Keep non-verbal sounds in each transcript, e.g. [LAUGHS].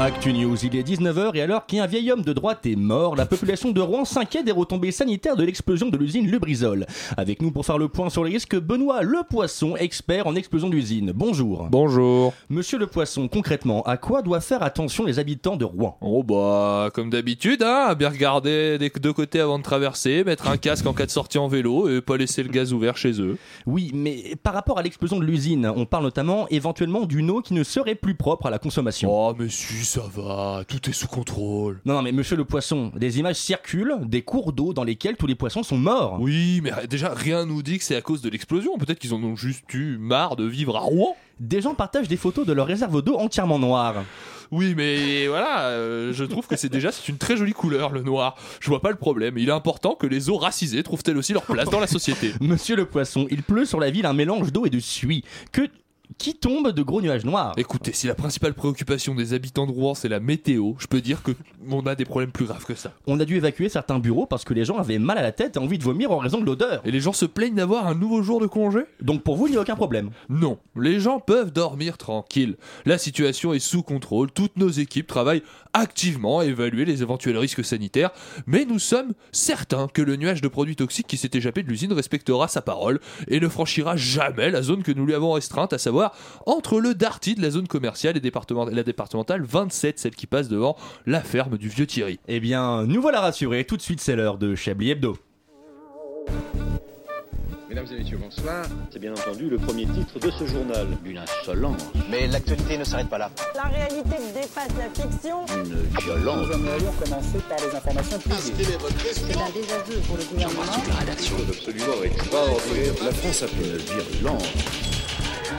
Actu News, il est 19h et alors qu'un vieil homme de droite est mort, la population de Rouen s'inquiète des retombées sanitaires de l'explosion de l'usine Lubrizol. Avec nous pour faire le point sur les risques, Benoît Le Poisson, expert en explosion d'usine. Bonjour. Bonjour. Monsieur Le Poisson, concrètement, à quoi doivent faire attention les habitants de Rouen? Oh bah, comme d'habitude, hein, à bien regarder des deux côtés avant de traverser, mettre un casque en cas de sortie en vélo et pas laisser le gaz ouvert chez eux. Oui, mais par rapport à l'explosion de l'usine, on parle notamment éventuellement d'une eau qui ne serait plus propre à la consommation. Oh mais si, ça va, tout est sous contrôle. Non, non, mais monsieur le poisson, des images circulent des cours d'eau dans lesquels tous les poissons sont morts. Oui, mais déjà, rien nous dit que c'est à cause de l'explosion. Peut-être qu'ils en ont juste eu marre de vivre à Rouen. Des gens partagent des photos de leur réserve d'eau entièrement noire. Oui, mais voilà, euh, je trouve que c'est déjà c'est une très jolie couleur le noir. Je vois pas le problème. Il est important que les eaux racisées trouvent elles aussi leur place dans la société. [LAUGHS] Monsieur le poisson, il pleut sur la ville un mélange d'eau et de suie. Que qui tombe de gros nuages noirs. Écoutez, si la principale préoccupation des habitants de Rouen c'est la météo, je peux dire que on a des problèmes plus graves que ça. On a dû évacuer certains bureaux parce que les gens avaient mal à la tête et envie de vomir en raison de l'odeur. Et les gens se plaignent d'avoir un nouveau jour de congé? Donc pour vous, il n'y a aucun problème. Non, les gens peuvent dormir tranquille. La situation est sous contrôle, toutes nos équipes travaillent activement à évaluer les éventuels risques sanitaires, mais nous sommes certains que le nuage de produits toxiques qui s'est échappé de l'usine respectera sa parole et ne franchira jamais la zone que nous lui avons restreinte, à savoir entre le Darty de la zone commerciale et la départementale 27, celle qui passe devant la ferme du vieux Thierry. Eh bien, nous voilà rassurés, tout de suite c'est l'heure de Chablis Hebdo. Mesdames et messieurs, bonsoir. C'est bien entendu le premier titre de ce journal. Une insolence. Mais l'actualité ne s'arrête pas là. La réalité dépasse la fiction. Une violence. Nous aimerions commencer par les informations privées. C'est un désaveu pour le gouvernement. toute la rédaction. Absolument extraordinaire. La France a fait une virulence.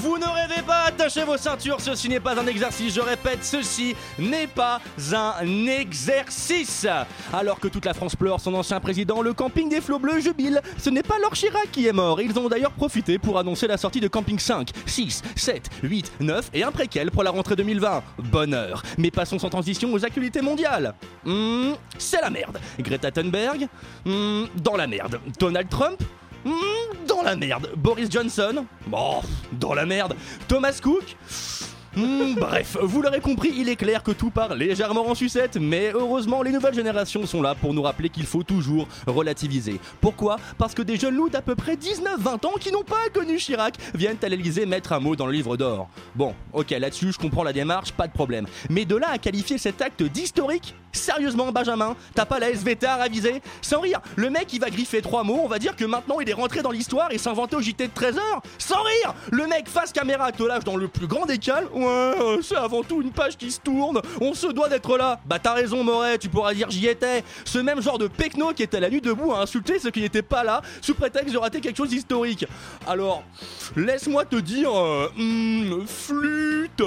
Vous ne rêvez pas, attachez vos ceintures, ceci n'est pas un exercice, je répète, ceci n'est pas un exercice Alors que toute la France pleure son ancien président, le camping des flots bleus jubile. Ce n'est pas Laure Chirac qui est mort, ils ont d'ailleurs profité pour annoncer la sortie de Camping 5, 6, 7, 8, 9 et un préquel pour la rentrée 2020. Bonheur Mais passons sans transition aux actualités mondiales. Hmm, c'est la merde. Greta Thunberg Hmm, Dans la merde. Donald Trump dans la merde. Boris Johnson Bon, dans la merde. Thomas Cook Hmm, bref, vous l'aurez compris, il est clair que tout part légèrement en sucette, mais heureusement les nouvelles générations sont là pour nous rappeler qu'il faut toujours relativiser. Pourquoi? Parce que des jeunes loups d'à peu près 19-20 ans qui n'ont pas connu Chirac viennent à l'Elysée mettre un mot dans le livre d'or. Bon, ok, là-dessus je comprends la démarche, pas de problème. Mais de là à qualifier cet acte d'historique Sérieusement, Benjamin, t'as pas la SVT à raviser? Sans rire, le mec il va griffer trois mots, on va dire que maintenant il est rentré dans l'histoire et s'inventer au JT de 13h Sans rire Le mec face caméra te lâche dans le plus grand calmes, euh, c'est avant tout une page qui se tourne, on se doit d'être là. Bah t'as raison Moret, tu pourras dire j'y étais. Ce même genre de pecno qui était la nuit debout à insulter ceux qui n'étaient pas là, sous prétexte de rater quelque chose d'historique. Alors, laisse-moi te dire, euh, hmm, flûte.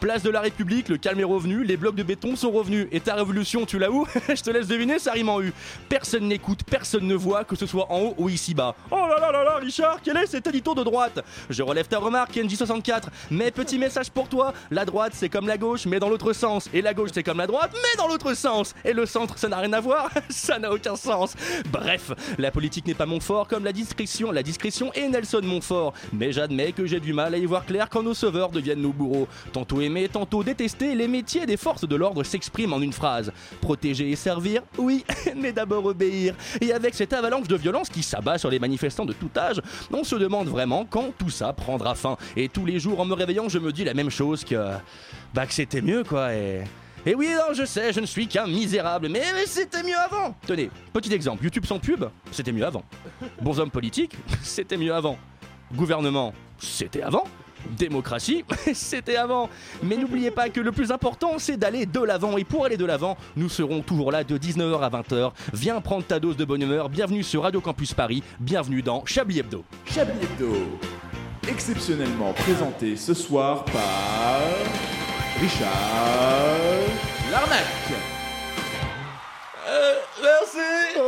Place de la République, le calme est revenu, les blocs de béton sont revenus, et ta révolution tu l'as où? [LAUGHS] Je te laisse deviner, ça rime en U. Personne n'écoute, personne ne voit, que ce soit en haut ou ici-bas. Oh là là là là, Richard, quel est cet édito de droite? Je relève ta remarque, NJ64, mais petit message pour toi, la droite c'est comme la gauche, mais dans l'autre sens, et la gauche c'est comme la droite, mais dans l'autre sens, et le centre ça n'a rien à voir, [LAUGHS] ça n'a aucun sens. Bref, la politique n'est pas mon fort, comme la discrétion, la discrétion est Nelson Montfort, mais j'admets que j'ai du mal à y voir clair quand nos sauveurs deviennent nos bourreaux. Tantôt aimés, tantôt détestés, les métiers des forces de l'ordre s'expriment en une phrase. Protéger et servir, oui, [LAUGHS] mais d'abord obéir. Et avec cette avalanche de violence qui s'abat sur les manifestants de tout âge, on se demande vraiment quand tout ça prendra fin. Et tous les jours en me réveillant, je me dis la même chose que. Bah, que c'était mieux quoi, et. Et oui, non, je sais, je ne suis qu'un misérable, mais, c'était mieux avant. Tenez, petit exemple, YouTube sans pub, c'était mieux avant. Bons hommes politiques, [LAUGHS] c'était mieux avant. Gouvernement, c'était avant. Démocratie, [LAUGHS] c'était avant. Mais n'oubliez pas que le plus important, c'est d'aller de l'avant. Et pour aller de l'avant, nous serons toujours là de 19h à 20h. Viens prendre ta dose de bonne humeur. Bienvenue sur Radio Campus Paris. Bienvenue dans Chablis Hebdo. Chablis Hebdo, exceptionnellement présenté ce soir par Richard Larnac. Euh, merci.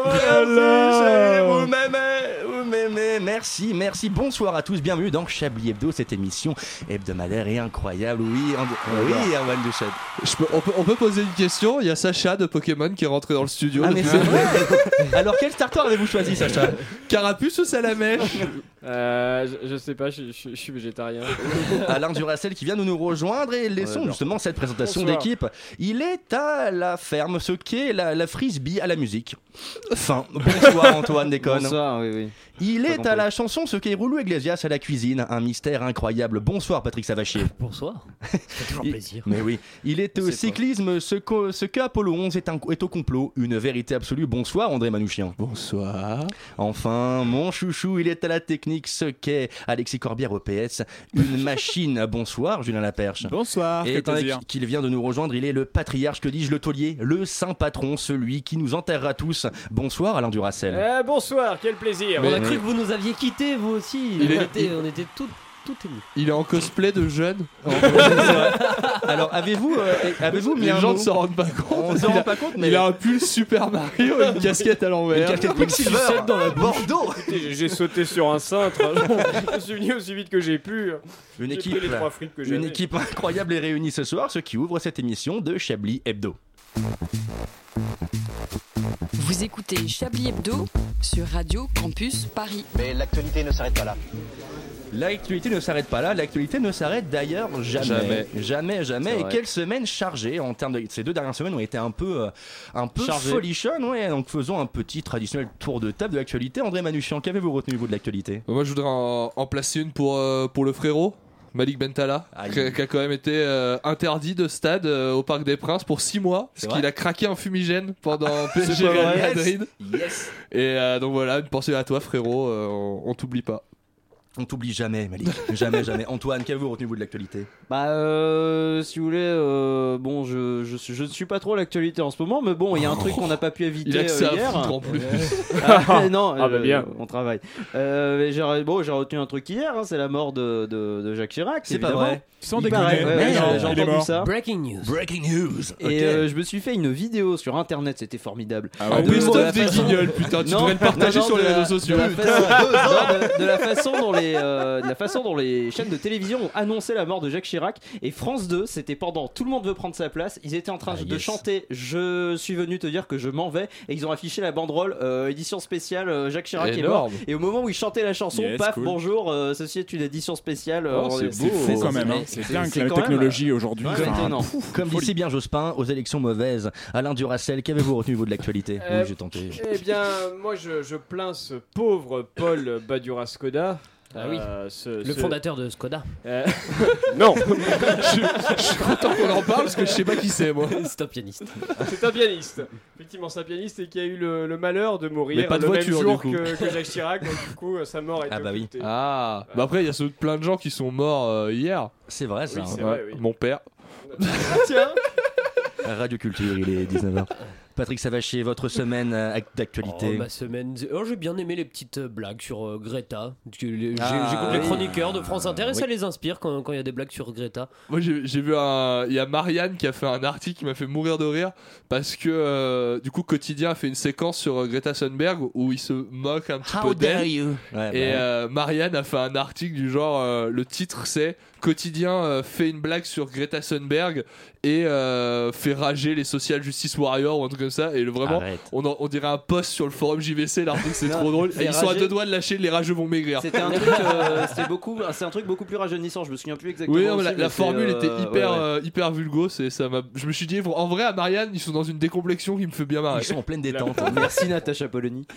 Merci, chérie. Vous m'aimez. Vous m'aimez. mais merci, merci. Bonsoir à tous, bienvenue dans Chablis Hebdo, cette émission hebdomadaire et incroyable. Oui, en- oui, Erwan. Je peux- on, peut, on peut poser une question. Il y a Sacha de Pokémon qui est rentré dans le studio. Ah, mais depuis- c'est vrai Alors, quel starter avez-vous choisi, Sacha? Carapuce ou Salamèche? Euh, je, je sais pas, je, je- je suis végétarien. [LAUGHS] Alain Duracel qui vient de nous rejoindre et laissons justement cette présentation d'équipe. Il est à la ferme, ce qu'est la, la frisbee à la musique. Fin. Bonsoir Antoine Déconne. Bonsoir, oui, oui. Il est à la chanson, ce qu'est Roulou Iglesias à la cuisine. Un mystère incroyable. Bonsoir Patrick Savachier. Bonsoir. [LAUGHS] Ça fait toujours Il- plaisir. Mais oui, il est au C'est cyclisme, ce qu'au- ce qu'Apollo 11 est, un- est au complot, une vérité absolue. Bonsoir André Manouchian. Bonsoir. Enfin, mon chouchou, il est à la technique, ce qu'est Alexis Corbière au PS, une [LAUGHS] machine. Bonsoir Julien Laperche. Bonsoir, Et étant qu'il vient de nous rejoindre, il est le patriarche, que dis-je, le taulier, le saint patron, celui qui nous enterrera tous. Bonsoir Alain Duracel. Eh, bonsoir, quel plaisir. On a cru que vous nous aviez quittés, vous aussi. Il on, est- était, on était tout, émus. Il est en cosplay de jeune. [LAUGHS] Alors, avez-vous euh, avez-vous mis Les un gens mot ne s'en rendent pas compte. On s'en Il rend a- pas compte, mais Il a un pull Super Mario, [LAUGHS] une casquette à une l'envers. Quicksilver, dans la. Bordeaux. J'ai- J'ai sauté sur un cintre. [LAUGHS] je suis venu aussi vite que j'ai pu. Une J'ai équipe, pris les trois frites que une j'avais. équipe incroyable est réunie ce soir, ce qui ouvre cette émission de Chablis Hebdo. Vous écoutez Chablis Hebdo sur Radio Campus Paris. Mais l'actualité ne s'arrête pas là. L'actualité ne s'arrête pas là, l'actualité ne s'arrête d'ailleurs jamais. Jamais. Jamais, jamais. Et quelle semaine chargée en termes de. Ces deux dernières semaines ont été un peu, euh, un peu Chargées. folichonnes, ouais. Donc faisons un petit traditionnel tour de table de l'actualité. André Manouchian, qu'avez-vous retenu vous de l'actualité? Moi, je voudrais en, en placer une pour, euh, pour le frérot. Malik Bentala, qui, a quand même été euh, interdit de stade euh, au Parc des Princes pour 6 mois, parce qu'il a craqué un fumigène pendant [LAUGHS] PSG. Madrid. Yes Et euh, donc voilà, une pensée à toi, frérot, euh, on, on t'oublie pas. On t'oublie jamais, Malik. [LAUGHS] jamais, jamais. Antoine, qu'avez-vous retenu vous de l'actualité? Bah, euh, si vous voulez, euh, bon, je, je, suis- je ne suis pas trop à l'actualité en ce moment, mais bon, il y a un truc qu'on n'a pas pu éviter Il a que ça euh, hier. en plus. [LAUGHS] Ah, non, Ah, bah, bien. on travaille. Euh, j'ai bon, j'ai retenu un truc hier, hein, c'est la mort de, de, de Jacques Chirac. C'est pas vrai. Sans déconner. ouais, j'ai- entendu ça. Breaking news. Breaking news Et euh, je me suis fait une vidéo sur internet, c'était formidable. Ah En ouais, la des guignols, putain, tu devrais le partager sur les réseaux sociaux. De la façon dont les, euh, de la façon dont les chaînes de télévision ont annoncé la mort de Jacques Chirac et France 2, c'était pendant Tout le monde veut prendre sa place. Ils étaient en train Ah, de yes. chanter Je suis venu te dire que je m'en vais et ils ont affiché la banderole euh, édition spéciale euh, Jacques Chirac est mort. Et au moment où ils chantaient la chanson, Yes, paf, cool. bonjour, euh, ceci est une édition spéciale. Oh, c'est beau. Fou quand même, hein. c'est- dingue la technologie aujourd'hui. Comme dit si bien Jospin, aux élections mauvaises. Alain Duracel, qu'avez-vous retenu vous de l'actualité Euh, Oui, j'ai tenté. Eh bien, moi je, je plains ce pauvre Paul Badura Skoda. Ah oui. Euh, ce- Le ce- fondateur de Skoda. Euh, [LAUGHS] non, [LAUGHS] Je suis content qu'on en parle parce que je sais pas qui c'est, moi. [LAUGHS] C'est un pianiste. c'est un pianiste. Effectivement, c'est un pianiste et qui a eu le, le malheur de mourir pas de le voiture, même jour du coup. que, que Jacques Chirac. Donc, du coup, sa mort est Ah bah oui. Ah, bah après, il y a plein de gens qui sont morts euh, hier. C'est vrai, ça. Oui, hein. vrai, oui. Mon père. Tiens, Radio Culture, il est 19h. Patrick Savachier, votre semaine euh, ac- d'actualité. Oh, ma semaine. Oh, j'ai bien aimé les petites euh, blagues sur euh, Greta. Que les- j'ai- Ah, J'écoute oui. les chroniqueurs de France Inter et ça les inspire quand il y a des blagues sur Greta. Moi j'ai vu un. Il y a Marianne qui a fait un article qui m'a fait mourir de rire parce que euh, du coup Quotidien a fait une séquence sur euh, Greta Thunberg où il se moque un petit peu d'elle. Ouais, Et bah, euh, Marianne a fait un article du genre euh, le titre c'est Quotidien euh, fait une blague sur Greta Thunberg et euh, fait rager les social justice warriors ou un truc comme ça et le, vraiment on, en- on dirait un post sur le forum JVC l'article c'est trop drôle et ils sont à rager. deux doigts de lâcher les rageux vont maigrir. c'était un truc, euh, beaucoup, c'est un truc beaucoup plus rajeunissant. Je me souviens plus exactement. Oui, non, la, formule euh, était ouais, hyper, ouais. euh, hyper vulgo. C'est ça. m'a- Je me suis dit, en vrai, à Marianne, ils sont dans une décomplexion qui me fait bien marrer. Ils sont en pleine détente. Merci Natacha Polony. [LAUGHS]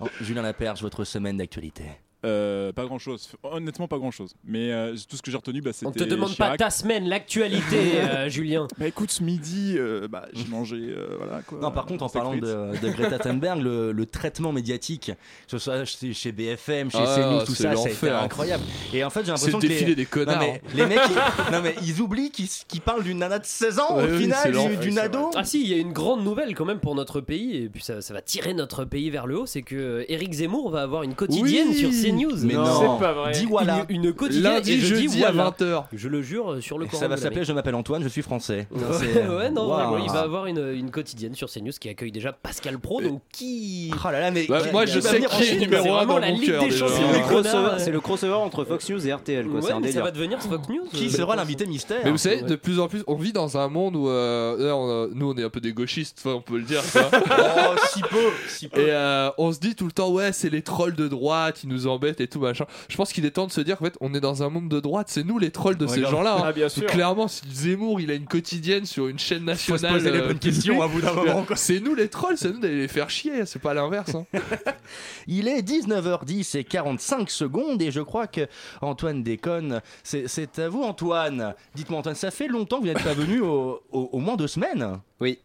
Oh, Julien Laperche, votre semaine d'actualité. Euh, pas grand chose. Honnêtement, pas grand chose. Mais euh, tout ce que j'ai retenu, bah, c'était. On te demande pas ta semaine, l'actualité, [LAUGHS] euh, Julien. Bah écoute, ce midi, euh, bah, j'ai mangé. euh, voilà quoi. Non, par contre, en parlant de, de Greta [LAUGHS] Thunberg, le, le traitement médiatique, que ce soit chez, chez BFM, chez Ah, CNews, tout c'est ça, ça a été l'enfer. incroyable. Et en fait, j'ai C'est l'impression que défilé les, des non, connards. mais, les mecs, [LAUGHS] ils, non, mais ils oublient qu'ils parlent d'une nana de 16 ans Ouais, au oui, c'est final, d'une c'est ado. Ah si, il y a une grande nouvelle quand même pour notre pays et puis ça, ça va tirer notre pays vers le haut, c'est que Éric Zemmour va avoir une quotidienne Oui. sur CNews CNews. Mais non. C'est pas vrai. Dis voilà. Une, une quotidienne. Lundi, et je dis jeudi à voilà. 20h. Je le jure euh, sur le Et Coran ça va s'appeler. Je m'appelle Antoine, je suis français. Non, Ouais, [LAUGHS] ouais, non, Waouh. vraiment, il va avoir une, une quotidienne sur CNews qui accueille déjà Pascal Pro, donc qui. Oh là là, mais Bah, qui- moi, qui je sais qui est numéro c'est un vraiment dans la mon cœur. C'est le, crossover, c'est le crossover entre Fox News et RTL, quoi. C'est un ça va devenir Fox News. Qui euh, sera je l'invité mystère Mais vous savez, de plus en plus, on vit dans un monde où euh, nous on est un peu des gauchistes, on peut le dire. [LAUGHS] Oh, si peu, si peu. et euh, on se dit tout le temps, ouais, c'est les trolls de droite, ils nous embêtent et tout machin. Je pense qu'il est temps de se dire qu'en fait, on est dans un monde de droite, c'est nous les trolls de ces gens-là. hein. Ah, bien Donc, sûr. clairement, si Zemmour il a une quotidienne sur une chaîne Faut se nationale, poser les euh, bonnes questions à bout d'un moment. quoi. c'est nous les trolls, c'est nous d'aller les faire chier, c'est pas l'inverse. hein. [LAUGHS] Il est 19h10 et 45 secondes et je crois que Antoine déconne. C'est c'est à vous Antoine. Dites-moi Antoine, ça fait longtemps que vous n'êtes pas venu au, au- au moins deux semaines Oui.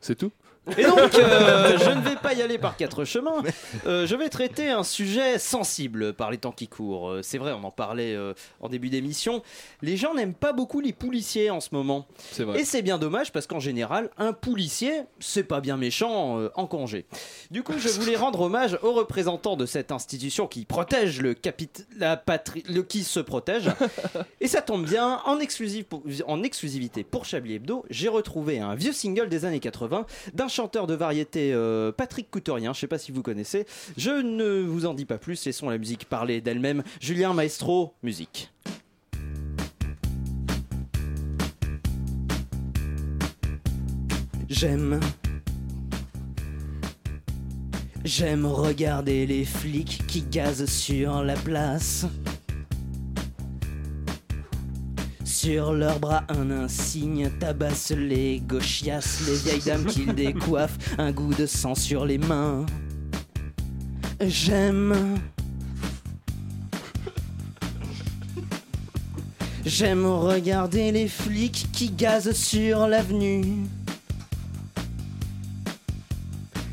C'est tout? Et donc, euh, je ne vais pas y aller par quatre chemins. Euh, je vais traiter un sujet sensible par les temps qui courent. Euh, C'est vrai, on en parlait en début d'émission. Les gens n'aiment pas beaucoup les policiers en ce moment. Vrai. Et c'est bien dommage parce qu'en général, un policier, c'est pas bien méchant en congé. Du coup, je voulais rendre hommage aux représentants de cette institution qui protège le capit la patrie, le qui se protège. Et ça tombe bien, en, en exclusivité pour Chablis Hebdo, j'ai retrouvé un vieux single des années 80 d'un chanteur de variété euh, Patrick Couturien, je sais pas si vous connaissez. Je ne vous en dis pas plus, laissons la musique parler d'elle-même. Julien Maestro, musique. J'aime. J'aime regarder les flics qui gazent sur la place. Sur leurs bras un insigne tabasse les gauchias, les vieilles dames qu'ils décoiffent, un goût de sang sur les mains. J'aime. J'aime regarder les flics qui gazent sur l'avenue.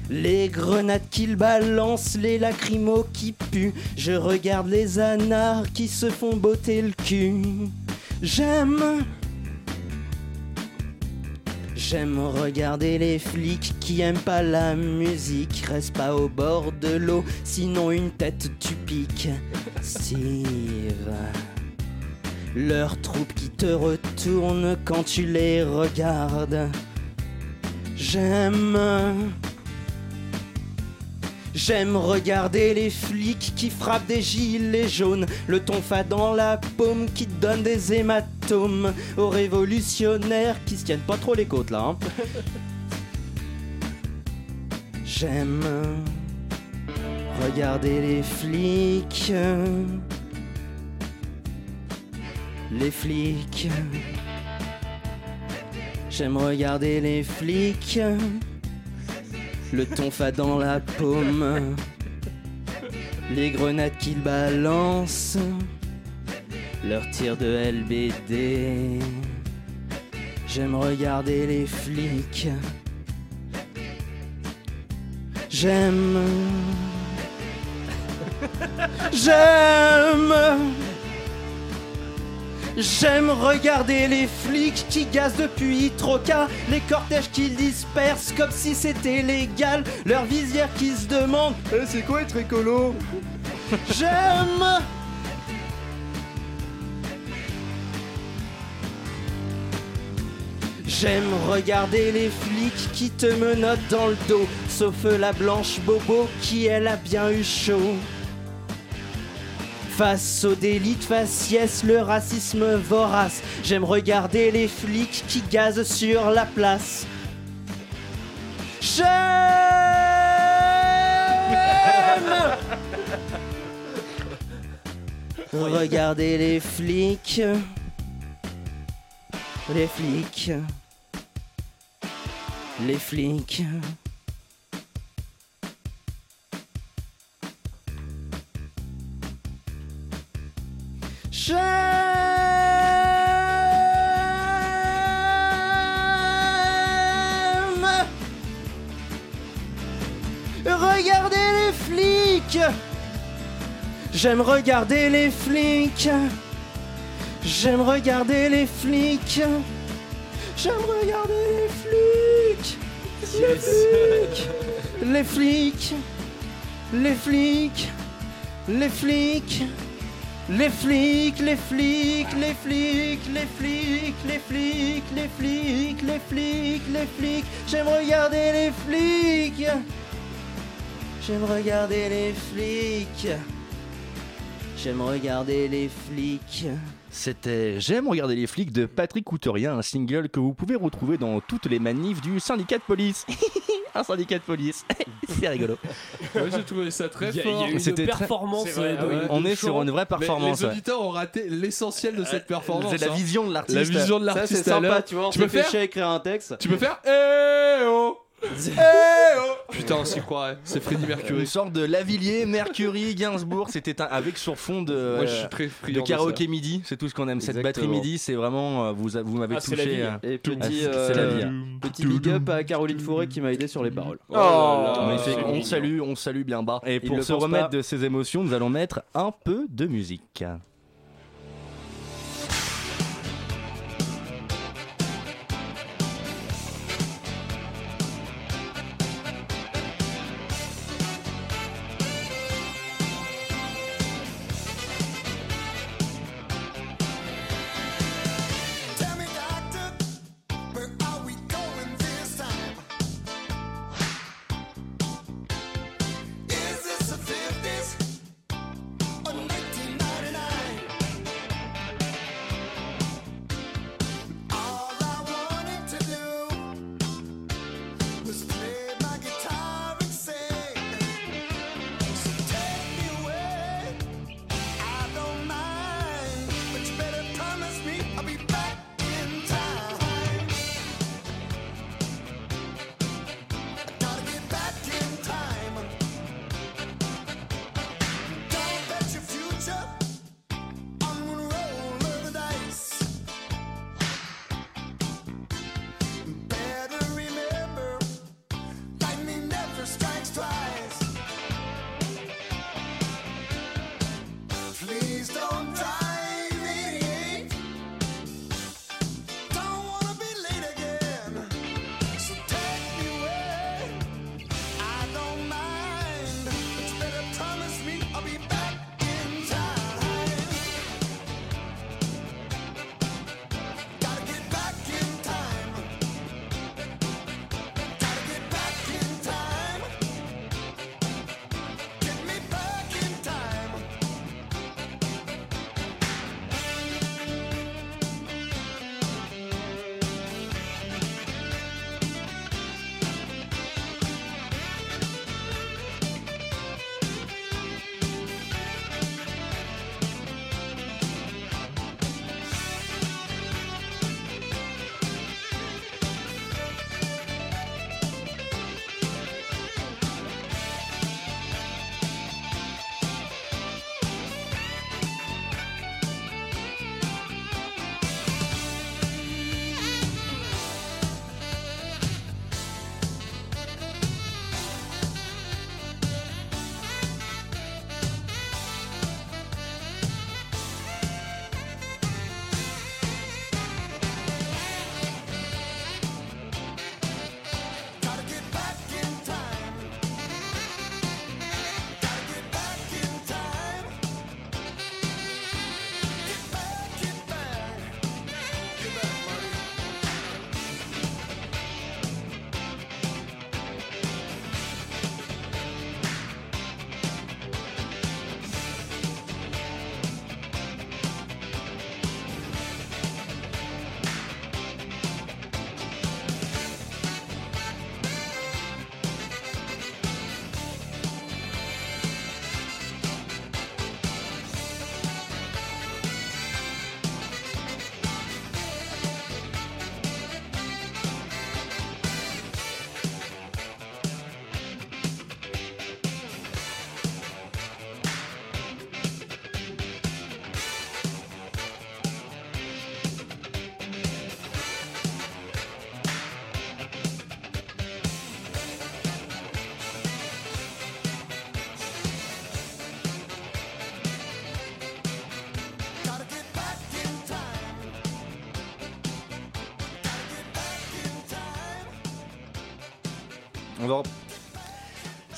Les grenades qu'ils balancent, les lacrymos qui puent. Je regarde les anards qui se font botter le cul. J'aime. J'aime regarder les flics qui aiment pas la musique. Reste pas au bord de l'eau, sinon une tête tu piques. Steve. Leur troupe qui te retourne quand tu les regardes. J'aime. J'aime regarder les flics qui frappent des gilets jaunes, le tonfa dans la paume qui donne des hématomes, aux révolutionnaires qui se tiennent pas trop les côtes là. hein. [LAUGHS] J'aime regarder les flics, les flics. J'aime regarder les flics le tonfa dans la paume, les grenades qu'ils balancent, leurs tirs de LBD. J'aime regarder les flics. J'aime. J'aime. J'aime regarder les flics qui gazent depuis Troca, les cortèges qu'ils dispersent comme si c'était légal, leurs visières qui se demandent Eh, c'est quoi être écolo? J'aime J'aime regarder les flics qui te menottent dans le dos, sauf la blanche bobo qui elle a bien eu chaud. Face au délit de faciès, le racisme vorace, j'aime regarder les flics qui gazent sur la place. J'aime regarder les flics, les flics, les flics. J'aime regarder les flics. J'aime regarder les flics. J'aime regarder les flics. J'aime regarder les flics. Les flics. Les flics. Les flics. Les flics, les flics, les flics, les flics, les flics, les flics, les flics, les flics, les flics. J'aime regarder les flics. J'aime regarder les flics. J'aime regarder les flics. C'était J'aime regarder les flics de Patrick Couturier, un single que vous pouvez retrouver dans toutes les manifs du syndicat de police. [LAUGHS] un syndicat de police. [LAUGHS] C'est rigolo. Ouais, j'ai trouvé ça très y a- fort. il y a eu une C'était très- performance. Vrai, euh, ouais. On est sur une vraie Mais performance. les ouais. auditeurs ont raté l'essentiel de cette performance. C'est la hein. vision de l'artiste. La vision de Ça, l'artiste c'est sympa, tu vois. On Tu peux faire à écrire un texte. Tu peux faire Eh oh Eh oh Putain, on s'y croirait. C'est Freddie Une Mercury. sorte de Lavillier, Mercury, Gainsbourg. C'était un- avec sur fond de, Moi, je suis très de de karaoké midi. C'est tout ce qu'on aime. Cette batterie midi, c'est vraiment. euh, Vous, vous m'avez Ah, touché. euh, Et petit, c'est- c'est la euh, vie. hein. petit big up à Caroline Fauré qui m'a aidé sur les paroles. Oh là là. Magnifique. c'est on salue, on salue bien bas. Et pour se remettre pas. de ces émotions, nous allons mettre un peu de musique.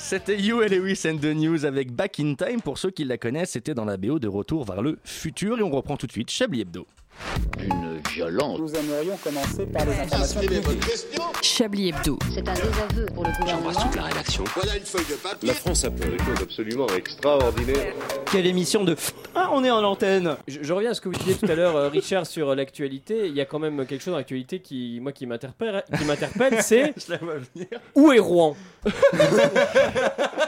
C'était You et Lewis and the News avec Back in Time. Pour ceux qui la connaissent, c'était dans la BO de Retour vers le futur. Et on reprend tout de suite Chablis Hebdo. Une violence. Nous aimerions commencer par les informations publiques. Chablis Hebdo. C'est un désaveu pour le gouvernement. la rédaction. Voilà une feuille de papier. La France a fait des choses absolument extraordinaires. Quelle émission de. On est en antenne Je, je reviens à ce que vous disiez tout à l'heure, euh, Richard, sur euh, l'actualité. Il y a quand même quelque chose dans l'actualité qui, moi, qui m'interpelle, qui m'interpelle, [LAUGHS] c'est Je la vois venir. où est Rouen? [LAUGHS]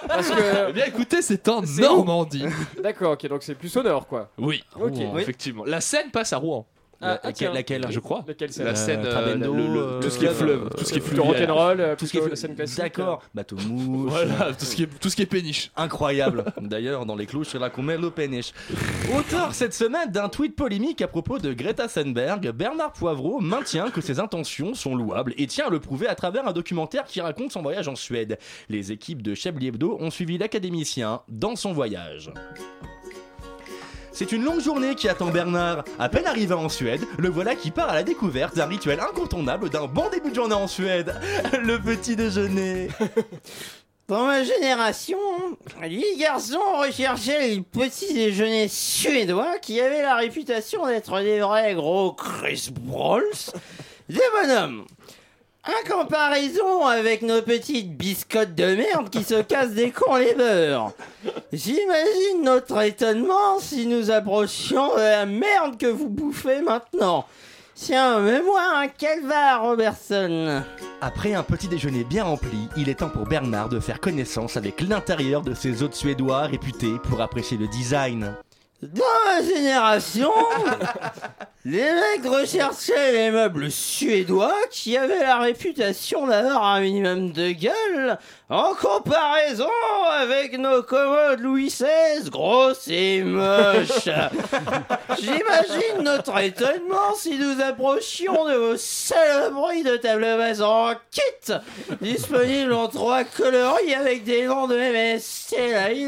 Parce que, Eh bien écoutez, c'est en C'est Normandie. d'accord, ok, donc c'est plus au nord, quoi. Oui, Ok. Rouen, Oui. effectivement. La Seine passe à Rouen. Ah, La- ah, laquelle, Je crois. Laquelle c'est La Seine, euh, Trabendo, le- le- euh, tout ce qui est fleuve, tout ce qui est rock'n'roll, euh, Tout ce qui est la scène classique. D'accord. Bateau mouche. Voilà, tout ce qui est, tout ce qui est péniche. Incroyable. [LAUGHS] D'ailleurs, dans les clous, c'est là qu'on met le péniche. Auteur cette semaine d'un tweet polémique à propos de Greta Thunberg, Bernard Poivreau maintient que ses intentions sont louables et tient à le prouver à travers un documentaire qui raconte son voyage en Suède. Les équipes de Chablis Hebdo ont suivi l'académicien dans son voyage. C'est une longue journée qui attend Bernard. À peine arrivé en Suède, le voilà qui part à la découverte d'un rituel incontournable d'un bon début de journée en Suède. [LAUGHS] Le petit déjeuner. [LAUGHS] Dans ma génération, les garçons recherchaient les petits déjeuners suédois qui avaient la réputation d'être des vrais gros Chris Brawls, des bonhommes. En comparaison avec nos petites biscottes de merde qui se cassent des cons les beurs. J'imagine notre étonnement si nous approchions de la merde que vous bouffez maintenant. Tiens, mets-moi un calvar, Robertson. Après un petit déjeuner bien rempli, il est temps pour Bernard de faire connaissance avec l'intérieur de ces hôtes suédois réputés pour apprécier le design. Dans ma génération, [LAUGHS] les mecs recherchaient les meubles suédois qui avaient la réputation d'avoir un minimum de gueule en comparaison avec nos commodes Louis XVI grosses et moches. [LAUGHS] J'imagine notre étonnement si nous approchions de vos saloperies de table basse en kit, disponibles en trois coloris avec des noms de MSC,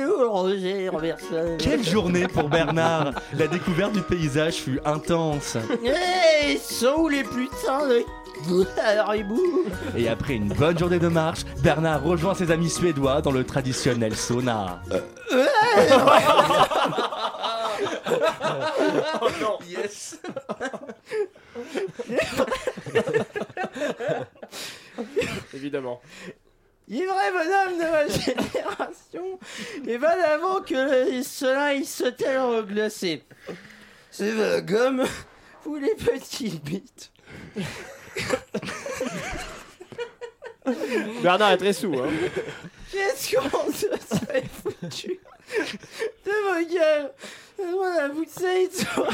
où, Roger Robertson Quelle journée pour Bernard La découverte du paysage fut intense. Hey, sont où les putains de Et après une bonne journée de marche, Bernard rejoint ses amis suédois dans le traditionnel sauna. Oh non Yes Évidemment. Bonhommes de ma génération, et ben avant que cela ils se tellement glacé. C'est la gomme ou les petits bites. Bernard est très sous, hein. Qu'est-ce qu'on se serait foutu de vos gueules? La bouteille, toi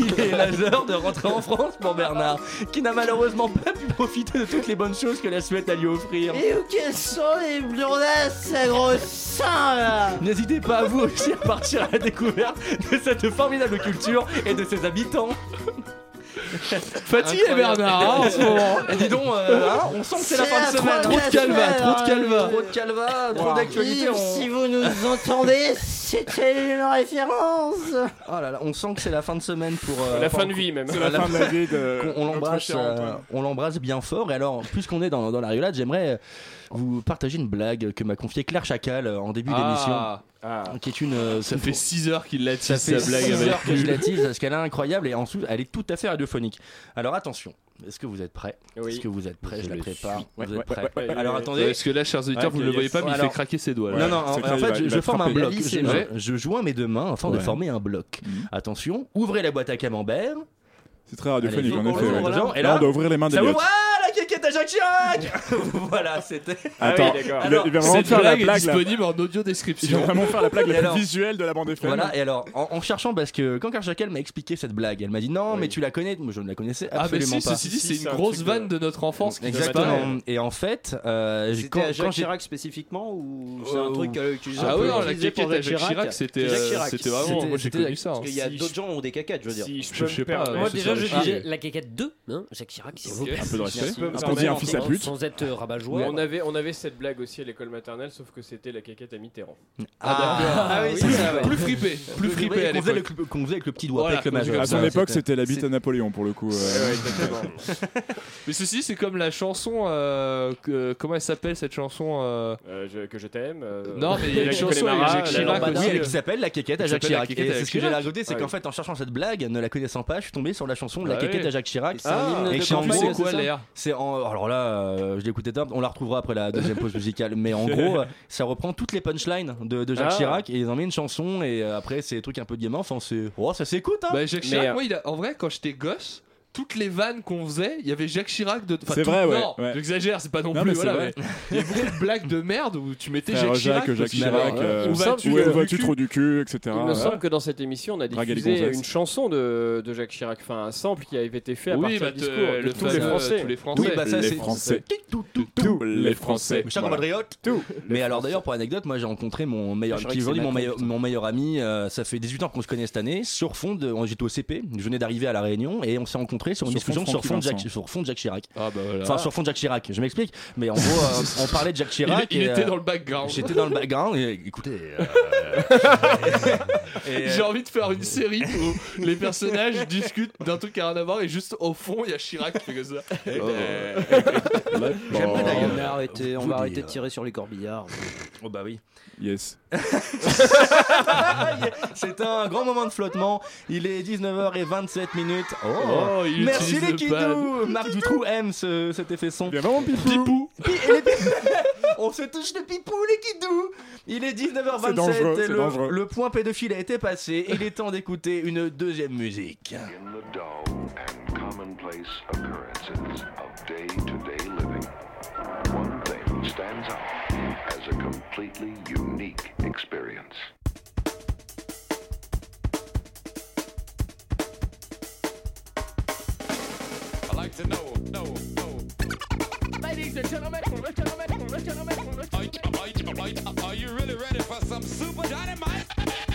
Il est l'heure de rentrer en France pour Bernard, qui n'a malheureusement pas pu profiter de toutes les bonnes choses que la Suède a lui offrir. Et où quels sont les blondasses à gros seins là? N'hésitez pas à vous aussi à partir à la découverte de cette formidable culture et de ses habitants. [LAUGHS] Fatigué Bernard hein, en ce moment. [LAUGHS] Et dis donc, euh, hein, on sent que c'est la fin de semaine. Trop de calva, trop de calva. Trop de calva, trop d'actualité. Si vous nous entendez, c'était une référence Oh là là, on sent que c'est la fin de semaine pour. euh, La fin de vie, même. C'est la fin de la vie de. [LAUGHS] on l'embrasse, euh, on l'embrasse bien fort. Et alors, puisqu'on est dans, dans la rigolade, j'aimerais vous partager une blague que m'a confiée Claire Chacal euh, en début Ah, d'émission, qui est une. euh, ça fait 6 heures qu'il ça l'attise fait sa blague six avec heures que je la tease, parce qu'elle est [LAUGHS] incroyable et ensuite elle est tout à fait radiophonique. Alors attention, est-ce que vous êtes prêts? Oui. Est-ce que vous êtes prêts? Je, Je la le prépare. suis. vous Ouais, êtes prêts? ouais, ouais, Alors ouais. attendez. Parce que là, chers auditeurs, Ouais, vous ne le voyez pas, mais il fait craquer ses doigts. là. Non, non, en, en fait, va- je, forme un bloc. La Je, joins mes deux mains afin de former un bloc. Attention, ouvrez la boîte à camembert. C'est très radiophonique en on effet. Et Là, on doit ouvrir les mains Ça à Jacques Chirac [LAUGHS] Voilà, c'était. Ah Attends, oui, d'accord. il va- vraiment Cette faire la blague est disponible en audio Il va description. vraiment faire la blague la alors plus visuelle de la bande FM. Voilà, et alors, en, en cherchant, parce que quand Claire Chacal m'a expliqué cette blague, elle m'a dit non, mais tu la connais. Moi, je ne la connaissais Ah, bah absolument si, pas. ceci dit, c'est c'est une un grosse de- vanne de notre enfance qui Exactement. Et en fait, euh, quand, à Jacques Chirac spécifiquement ou c'est Euh, un truc euh, utilisé Ah un oui, la caquette à Jacques Chirac, c'était Jacques euh, Chirac. c'était vraiment. Moi, j'ai connu ça. Parce qu'il y a d'autres gens ont des caquettes, je veux dire. Si je sais me pas, Moi, c'est déjà, je disais la caquette 2, hein, Jacques Chirac, plaît. Un peu de respect. Dit un fils à pute. Sans être euh, rabat-joie. On avait, on avait cette blague aussi à l'école maternelle, sauf que c'était la caquette à Mitterrand. Ah, Ah oui, c'est plus, ça, ouais. plus fripé, plus fripé à qu'on faisait, le, l'époque. qu'on faisait avec le petit doigt, Voilà, pas avec le quand majeur. À son époque, c'était- la bite à Napoléon pour le coup. euh. [LAUGHS] Mais ceci, c'est comme la chanson. euh, que- comment elle s'appelle cette chanson euh, je- que je t'aime. Non, mais il y a une Jacques chanson avec Jacques la Chirac Oui, qui s'appelle La Quéquette à Jacques La Chirac. Et c'est ce que j'ai rajouté, c'est Ah qu'en oui. fait, en cherchant cette blague, ne la connaissant pas, je suis tombé sur la chanson de La Ah Quéquette oui. à Jacques Chirac. Et en gros, c'est quoi l'air? C'est en, alors là, euh, je l'ai écouté tard, on la retrouvera après la deuxième pause musicale. Mais en gros, [LAUGHS] euh, ça reprend toutes les punchlines de, de Jacques Ah. Chirac et ils en mettent une chanson et euh, après c'est des trucs un peu gaiement. Enfin, c'est, oh, ça s'écoute. Hein. Bah, Jacques Mais, Chirac, euh, moi, il a- en vrai, quand j'étais gosse, toutes les vannes qu'on faisait, il y avait Jacques Chirac de. enfin, C'est tout- vrai, ouais, Non, ouais. j'exagère, c'est pas non, Non, plus. Voilà, vrai. il y avait beaucoup de blagues de merde où tu mettais Frère Jacques Chirac. Jacques, Chirac, euh, Où vas-tu, euh, du trop du cul, etc. Il me Ouais. semble que dans cette émission, on a diffusé une chanson de, de Jacques Chirac, enfin un sample qui avait été fait à Oui, partir bah, du discours euh, de tous les fameux, Français. tous les Français. Oui, bah ça Les c'est Français. Tous les Français. Charles Voilà. Compatriote. Mais alors d'ailleurs pour anecdote, moi j'ai rencontré mon meilleur, qui aujourd'hui mon meilleur, putain. mon meilleur ami. euh, ça fait 18 ans qu'on se connaît cette année. Sur fond j'étais au CP, je venais d'arriver à la Réunion et on s'est rencontrés sur une Sur fond discussion sur fond de Jacques, Vincent. sur fond de Jacques Chirac. Ah bah voilà. Enfin sur fond de Jacques Chirac. Je m'explique. Mais en gros, euh, on parlait de Jacques Chirac. il et, était euh, dans le background. J'étais dans le background et écoutez. euh, [LAUGHS] euh, J'ai envie de faire une série où les personnages discutent d'un truc qui a rien à voir et juste au fond il y a Chirac qui fait comme ça. [LAUGHS] J'aimerais On d'ailleurs. va arrêter, on va arrêter de tirer sur les corbillards. Oh bah oui. Yes. [LAUGHS] C'est un grand moment de flottement. Il est 19h27 minutes. Oh, Oh, il Merci les kidous. Marc Dutroux aime ce, cet effet son. Viens vraiment pipou. Pipou. Pi- et les pi- [LAUGHS] On se touche le pipou les kidous. Il est 19h27 C'est dangereux, et le, point pédophile a été passé. Il est temps d'écouter une deuxième musique. In the dull and commonplace occurrences of day-to-day living, one thing stands out as a completely unique experience. Like to know, know, know. Ladies and gentlemen, gentlemen, gentlemen, are, are, are you really ready for some super dynamite?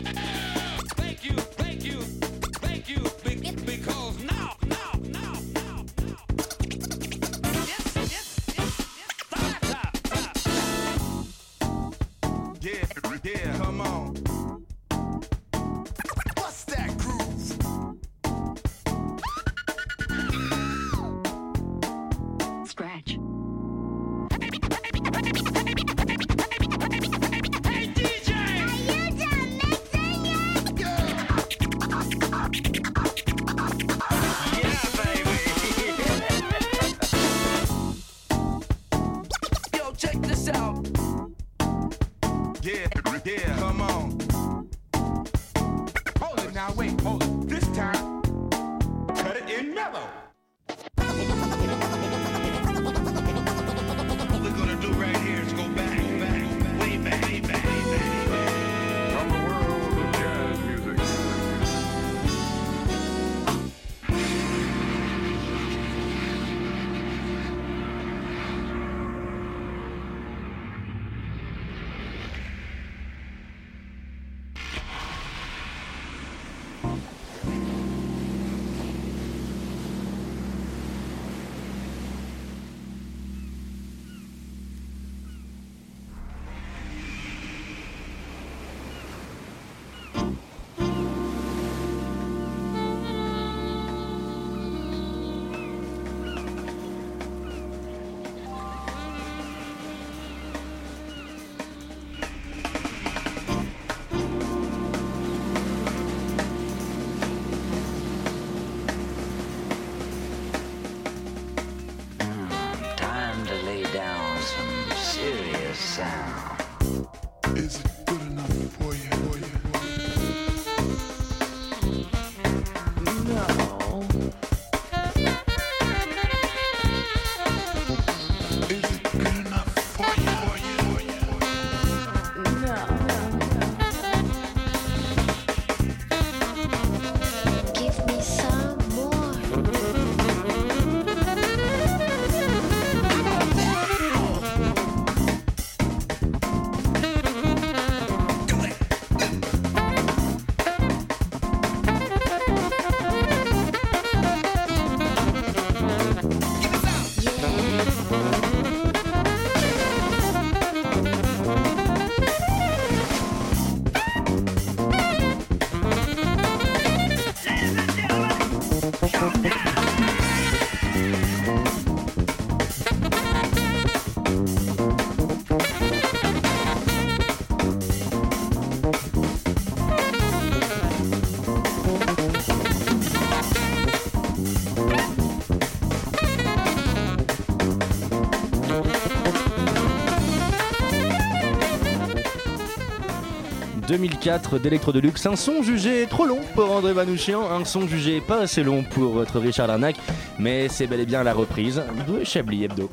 2004 d'Electro Deluxe, un son jugé trop long pour André Manouchian, un son jugé pas assez long pour votre Richard Larnac, mais c'est bel et bien la reprise de Chablis Hebdo.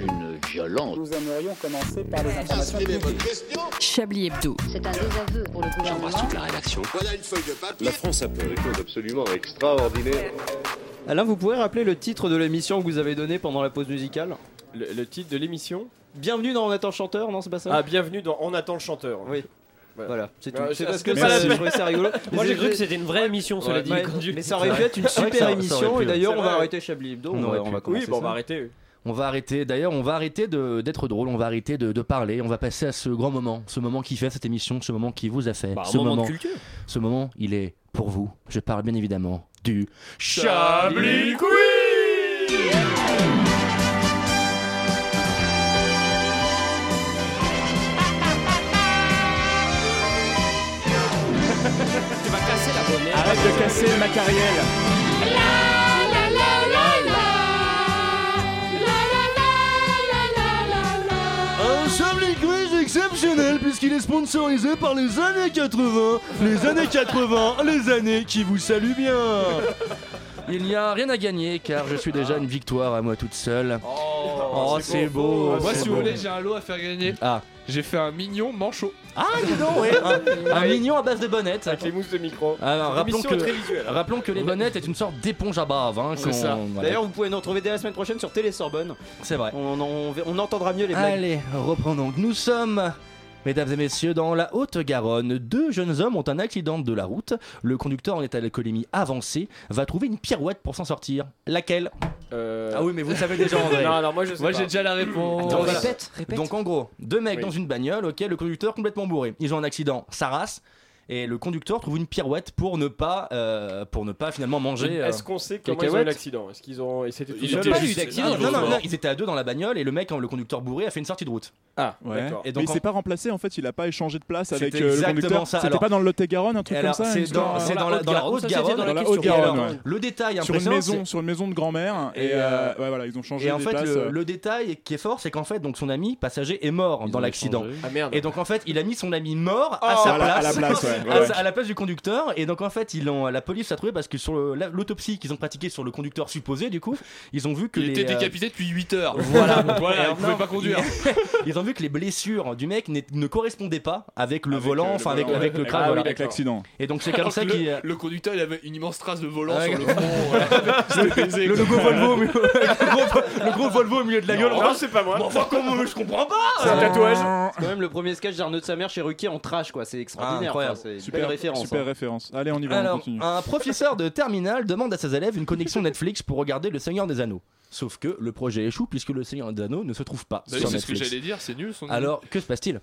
Une violence. Nous aimerions commencer par les informations. Chablis Hebdo. C'est un désaveu pour le gouvernement. la rédaction. Voilà une feuille de papier. La France a fait des choses absolument extraordinaires. Alain, vous pouvez rappeler le titre de l'émission que vous avez donné pendant la pause musicale? Le, le titre de l'émission? Bienvenue dans On attend le chanteur, non c'est pas ça? Ah, bienvenue dans On attend le chanteur. Oui. Voilà, c'est tout. C'est parce que ça- je trouvais ça rigolo. [LAUGHS] Moi, j'ai cru que c'était une vraie émission, cela dit. Mais ça aurait pu être une super émission et pu. d'ailleurs on va arrêter Chablis Hebdo. On va, Oui, on va arrêter. On va arrêter, d'ailleurs, on va arrêter d'être drôle, on va arrêter de, de parler, on va passer à ce grand moment, ce moment qui fait cette émission, ce moment qui vous a fait. Bah, ce moment de culture. Ce moment, il est pour vous. Je parle bien évidemment du Chablis [LAUGHS] Tu vas casser la bonne Arrête de casser le matériel. Un Chablis Quiz exceptionnel puisqu'il est sponsorisé par les années 80. Les années 80, les années qui vous saluent bien. Il n'y a rien à gagner car je suis déjà une victoire à moi toute seule. Oh, c'est beau. Moi, c'est si vous beau. voulez, j'ai un lot à faire gagner. Ah, J'ai fait un mignon manchot. Ah dis donc, ouais. un, un mignon à base de bonnettes. Avec les mousses de micro. Alors, rappelons que, très visuelle. rappelons que les bonnettes est une sorte d'éponge à bave. Hein, C'est ça. voilà. D'ailleurs, vous pouvez nous retrouver dès la semaine prochaine sur Télé Sorbonne. c'est vrai. On, on- on entendra mieux les blagues. Allez, reprenons. Nous sommes, mesdames et messieurs, dans la Haute-Garonne. Deux jeunes hommes ont un accident de la route. Le conducteur en état d'alcoolémie avancée va trouver une pirouette pour s'en sortir. Laquelle? Euh, Ah oui, mais vous le savez déjà, André. [LAUGHS] Non, alors moi je sais Moi, j'ai déjà la réponse. Répète, répète. Donc en gros, deux mecs Oui. dans une bagnole, ok, le conducteur complètement bourré. Ils ont un accident, ça race. Et le conducteur trouve une pirouette pour ne pas, euh, pour ne pas finalement manger. euh, Est-ce qu'on sait comment ils ont eu l'accident? Est-ce qu'ils ont. Et c'était tout Il seul était pas eu d'accident. Ah, Non, non, ils étaient à deux dans la bagnole et le mec, le conducteur bourré, a fait une sortie de route. Ah, Ouais. d'accord. Et Mais donc, il en- s'est pas remplacé en fait, il a pas échangé de place avec euh, le conducteur. C'était pas dans le Lot-et-Garonne, un truc Alors, comme ça c'est dans, dans la, dans la Haute-Garonne. Le détail sur une impressionnant, maison, c'est- sur une maison de grand-mère et, voilà, ils ont changé Et en fait, le, détail qui est fort, c'est qu'en fait, donc son ami passager est mort dans l'accident. Ah merde. Et donc en fait, il a mis son ami mort à Oh, sa à la- place, à la place, ouais, ouais, à la place du conducteur. Et donc en fait, ils ont, la police a trouvé parce que sur le- la- l'autopsie qu'ils ont pratiquée sur le conducteur supposé, du coup, ils ont vu que Il les, était euh, décapité depuis 8 heures. [LAUGHS] Voilà, [LAUGHS] Voilà, il pouvait pas conduire. [LAUGHS] Ils, ont vu que les blessures du mec ne correspondaient pas avec le Avec, volant, euh, le enfin avec, volant, avec le Ah crâne. oui, voilà. avec l'accident. Et donc c'est comme ça que qu'il. le, le conducteur, il avait une immense trace de volant Ah, sur le front. Le quoi. logo Volvo, au milieu- le, gros, le Volvo au milieu de la gueule. Non, c'est pas moi. Enfin, comment je comprends pas C'est un tatouage. C'est quand même le premier sketch d'Arnaud de sa mère chez Ruquier en trash, quoi. C'est extraordinaire. C'est Super belle référence. Super hein. référence. Allez, on y va, on Alors, continue. un professeur de terminale demande à ses élèves une connexion Netflix pour regarder Le Seigneur des Anneaux. Sauf que le projet échoue puisque Le Seigneur des Anneaux ne se trouve pas Bah oui, c'est ce que j'allais dire, c'est nul son Alors, que se passe-t-il?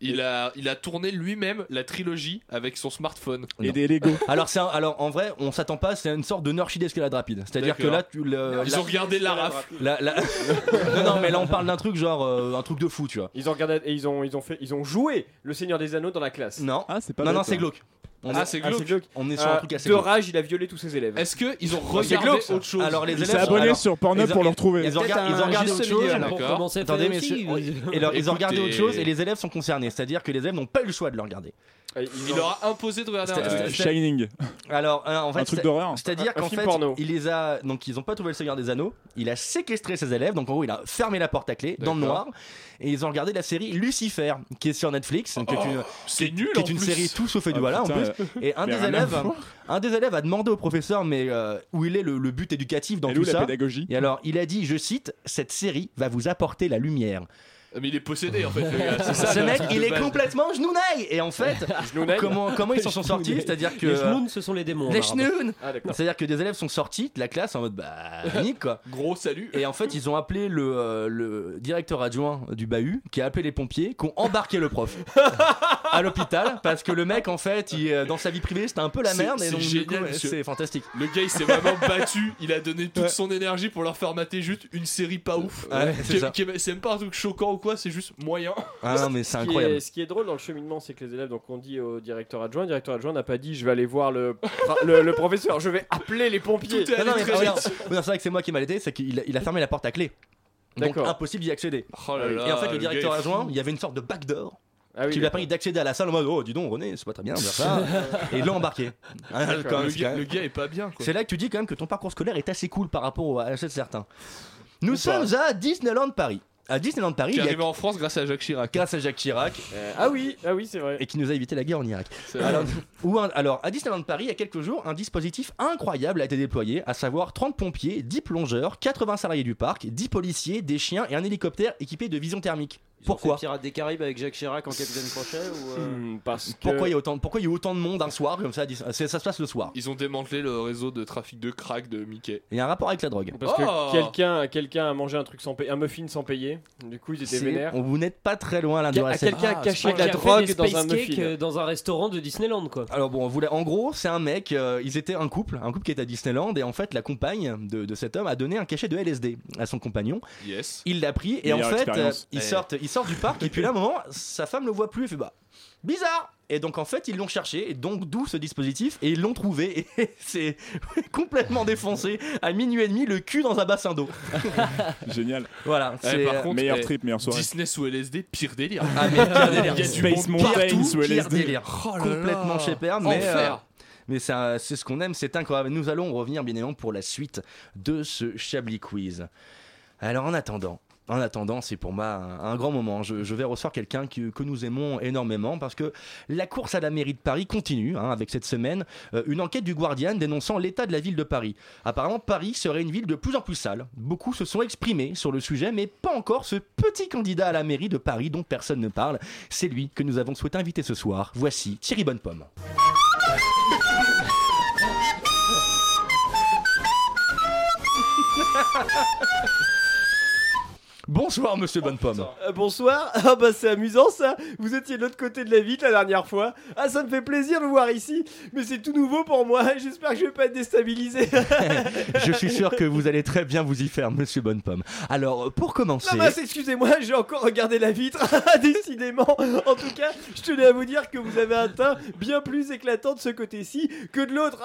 Il a, il a tourné lui-même la trilogie avec son smartphone. Et non. des Lego. [LAUGHS] alors, c'est un- alors, en vrai, on s'attend pas, c'est une sorte de Nurshi d'escalade rapide. C'est-à-dire que D'accord. là, tu, le, Ils la- ont regardé la raf. la- la- [LAUGHS] non, non, mais là, on parle d'un truc genre euh, un truc de fou, tu vois. Ils ont regardé et ils ont ils ont fait ils ont joué le Seigneur des Anneaux dans la classe. Non, Ah, c'est pas non, non, bête, c'est glauque. On Ah, est- c'est glauque. glauque. On est sur un Euh, truc assez de glauque. rage, il a violé tous ses élèves. Est-ce qu'ils ont regardé glauque, autre chose Alors, les Il élèves s'est sont- abonné alors, sur Pornhub pour le retrouver. Ils ont, regardé- autre chose. Attendez, messieurs. [LAUGHS] Ils ont regardé autre chose et les élèves sont concernés. C'est-à-dire que les élèves n'ont pas eu le choix de le regarder. Ils Il ont- leur a imposé de regarder un. Euh, Shining. Alors, hein, en fait, Un truc d'horreur. C'est-à-dire qu'en fait, porno. il les a donc ils ont pas trouvé le Seigneur des Anneaux. Il a séquestré ses élèves. Donc en gros, il a fermé la porte à clé dans le noir. Et ils ont regardé la série Lucifer, qui est sur Netflix, qui est une, C'est nul qui est une plus. série tout sauf Ah, Edouard en putain, plus. Et un des élèves, voir. un des élèves a demandé au professeur, mais euh, où il est le, le but éducatif dans Et tout où la ça. pédagogie? Et alors, il a dit, je cite, cette série va vous apporter la lumière. Ah, Mais il est possédé en fait. le gars, [LAUGHS] c'est ça, Ce le mec, truc il de est base. complètement genounaille. Et en fait, [LAUGHS] Genounaille. comment, comment ils s'en sont [LAUGHS] sortis C'est-à-dire que Les schnoun, ce sont les démons. les arabe. Ah d'accord. C'est-à-dire que des élèves sont sortis de la classe en mode bah nique quoi. Gros salut. Et en fait, ils ont appelé le, euh, le directeur adjoint du bahut qui a appelé les pompiers qui ont embarqué le prof à l'hôpital parce que le mec en fait, il, euh, dans sa vie privée, c'était un peu la C'est- merde et c'est donc du génial, coup, ouais, monsieur. c'est fantastique. Le gars il s'est vraiment battu, il a donné toute son énergie pour leur faire mater juste une série pas ouf. Ouais, c'est Qui- ça. qui est- C'est même pas un truc choquant ou quoi, c'est juste moyen. Ah non mais c'est Ce qui, incroyable. est, ce qui est drôle dans le cheminement, c'est que les élèves, donc on dit au directeur adjoint, le directeur adjoint n'a pas dit je vais aller voir le, le, le professeur, je vais appeler les pompiers. Tout est Non, non, allé mais très regarde, vite. non, c'est vrai que c'est moi qui m'a aidé, c'est qu'il a, il a fermé la porte à clé. Donc impossible d'y accéder. Oh là là, et en fait, le directeur adjoint, il y avait une sorte de backdoor Ah oui, qui lui a permis d'accéder à la salle en mode Oh, dis donc, René, c'est pas très bien de faire ça. [LAUGHS] et l'a embarqué. D'accord. quand même, Le gars- le gars est pas bien, quoi. C'est là que tu dis quand même que ton parcours scolaire est assez cool par rapport à ceux de certains. Nous Ou sommes pas. à Disneyland Paris. À Disneyland Paris, Qui est il y a- arrivé en France grâce à Jacques Chirac. grâce à Jacques Chirac. Ah oui, ah oui, c'est vrai. Et qui nous a évité la guerre en Irak. Alors, ou un- alors, à Disneyland Paris, il y a quelques jours, un dispositif incroyable a été déployé, à savoir 30 pompiers, 10 plongeurs, 80 salariés du parc, 10 policiers, des chiens et un hélicoptère équipé de vision thermique. Pourquoi Pirates des Caraïbes avec Jacques Chirac en capitaine Crochet [LAUGHS] ou euh, Hmm, parce que. Pourquoi il y a autant, pourquoi il y a autant de monde un soir comme ça Ça se passe le soir. Ils ont démantelé le réseau de trafic de crack de Mickey. Il y a un rapport avec la drogue. Parce Oh que quelqu'un quelqu'un a mangé un truc sans payer, un muffin sans payer. Du coup, ils étaient vénères. on- vous n'êtes pas très loin de Quel- la scène. quelqu'un a Ah, caché c'est de la drogue dans un muffin. euh, dans un restaurant de Disneyland quoi. Alors bon, vous, en gros, c'est un mec, euh, ils étaient un couple, un couple qui était à Disneyland, et en fait, la compagne de, de cet homme a donné un cachet de LSD à son compagnon. Yes. Il l'a pris, et en fait, euh, ils, Eh. sortent, ils sortent du parc, et puis là, à un moment, sa femme le voit plus, et fait bah, bizarre Et donc, en fait, ils l'ont cherché, et donc d'où ce dispositif, et ils l'ont trouvé, et [LAUGHS] c'est complètement défoncé, à minuit et demi, le cul dans un bassin d'eau. [LAUGHS] Génial. Voilà, Eh, c'est. par euh, contre, Meilleur eh, trip, meilleure soirée. Disney sous LSD, pire délire. Ah, mais pire délire. [LAUGHS] Il y a du Space monde Mountain partout, sous pire LSD. délire. Oh là complètement là. chez père, mais, Enfer. euh, mais ça, c'est ce qu'on aime, c'est incroyable. Nous allons revenir bien évidemment pour la suite de ce Chablis Quiz. Alors en attendant, en attendant, c'est pour moi un, grand moment. Je, vais recevoir quelqu'un que, que nous aimons énormément parce que la course à la mairie de Paris continue hein, avec cette semaine euh, une enquête du Guardian dénonçant l'état de la ville de Paris. Apparemment, Paris serait une ville de plus en plus sale. Beaucoup se sont exprimés sur le sujet, mais pas encore ce petit candidat à la mairie de Paris dont personne ne parle. C'est lui que nous avons souhaité inviter ce soir. Voici Thierry Bonnepomme. [LAUGHS] Bonsoir, monsieur Bonnepomme. Euh, bonsoir. [LAUGHS] Ah bah c'est amusant ça. Vous étiez de l'autre côté de la vitre la dernière fois. Ah ça me fait plaisir de vous voir ici. Mais c'est tout nouveau pour moi. [LAUGHS] J'espère que je vais pas être déstabilisé. [LAUGHS] Je suis sûr que vous allez très bien vous y faire, monsieur Bonnepomme. Alors, pour commencer. Non, bah, excusez-moi, j'ai encore regardé la vitre. Décidément. En tout cas, je tenais à vous dire que vous avez un teint bien plus éclatant de ce côté-ci que de l'autre.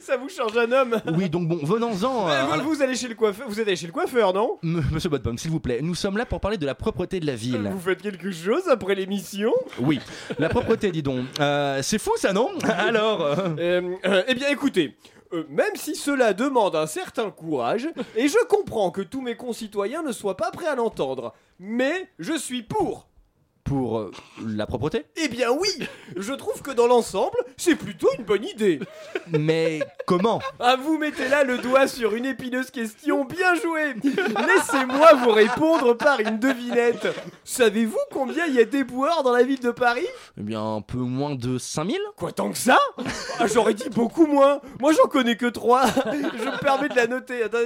Ça vous change un homme. Oui, donc bon, venons-en. Euh, vous, allez chez le coiffeur. Vous chez le coiffeur, non? Monsieur Bonnepomme, s'il vous plaît, nous sommes là pour parler de la propreté de la ville. Vous faites quelque chose après l'émission? Oui, la propreté, dis donc. Euh, c'est fou ça, non? Alors. euh, Euh, eh bien, écoutez. euh, même si cela demande un certain courage, et je comprends que tous mes concitoyens ne soient pas prêts à l'entendre, mais je suis pour. Pour euh, la propreté? Eh bien oui, je trouve que dans l'ensemble, c'est plutôt une bonne idée. Mais comment? Ah, vous mettez là le doigt sur une épineuse question, bien joué Laissez-moi vous répondre par une devinette. Savez-vous combien il y a d'éboueurs dans la ville de Paris? Eh bien, un peu moins de 5000 Quoi, tant que ça? Ah, J'aurais dit beaucoup moins. Moi, j'en connais que trois. Je me permets de la noter. Attends,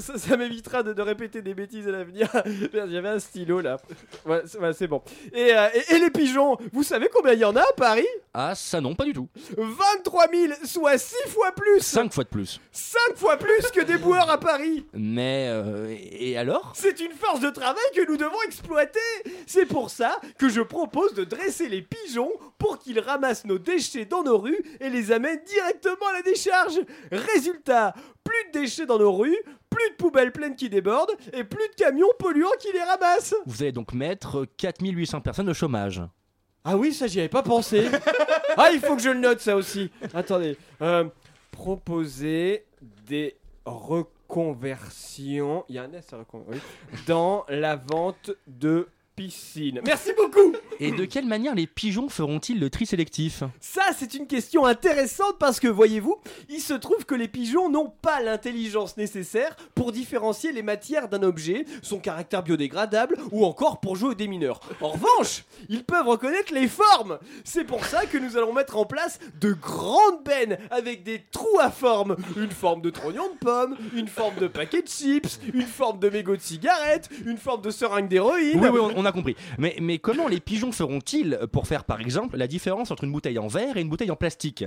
ça, ça m'évitera de, de répéter des bêtises à l'avenir. Merde, J'avais un stylo là. Ouais, c'est ouais, bon. Et, euh, et- et les pigeons, vous savez combien il y en a à Paris? Ah, ça non, pas du tout. 23 000, soit 6 fois plus 5 fois de plus. 5 fois plus que des boueurs à Paris Mais. euh, et alors? C'est une force de travail que nous devons exploiter C'est pour ça que je propose de dresser les pigeons pour qu'ils ramassent nos déchets dans nos rues et les amènent directement à la décharge Résultat, plus de déchets dans nos rues, plus de poubelles pleines qui débordent et plus de camions polluants qui les ramassent. Vous allez donc mettre 4800 personnes au chômage. Ah oui, ça j'y avais pas pensé. [LAUGHS] Ah, il faut que je le note ça aussi. Attendez, euh, proposer des reconversions, il y a un S à recon- oui, dans la vente de piscines. Merci beaucoup Et de quelle manière les pigeons feront-ils le tri sélectif? Ça, c'est une question intéressante parce que, voyez-vous, il se trouve que les pigeons n'ont pas l'intelligence nécessaire pour différencier les matières d'un objet, son caractère biodégradable ou encore pour jouer aux démineurs. En revanche, ils peuvent reconnaître les formes. C'est pour ça que nous allons mettre en place de grandes bennes avec des trous à forme. Une forme de trognon de pomme, une forme de paquet de chips, une forme de mégot de cigarette, une forme de seringue d'héroïne. Oui, oui, on, a compris. Mais, mais comment les pigeons feront-ils pour faire, par exemple, la différence entre une bouteille en verre et une bouteille en plastique?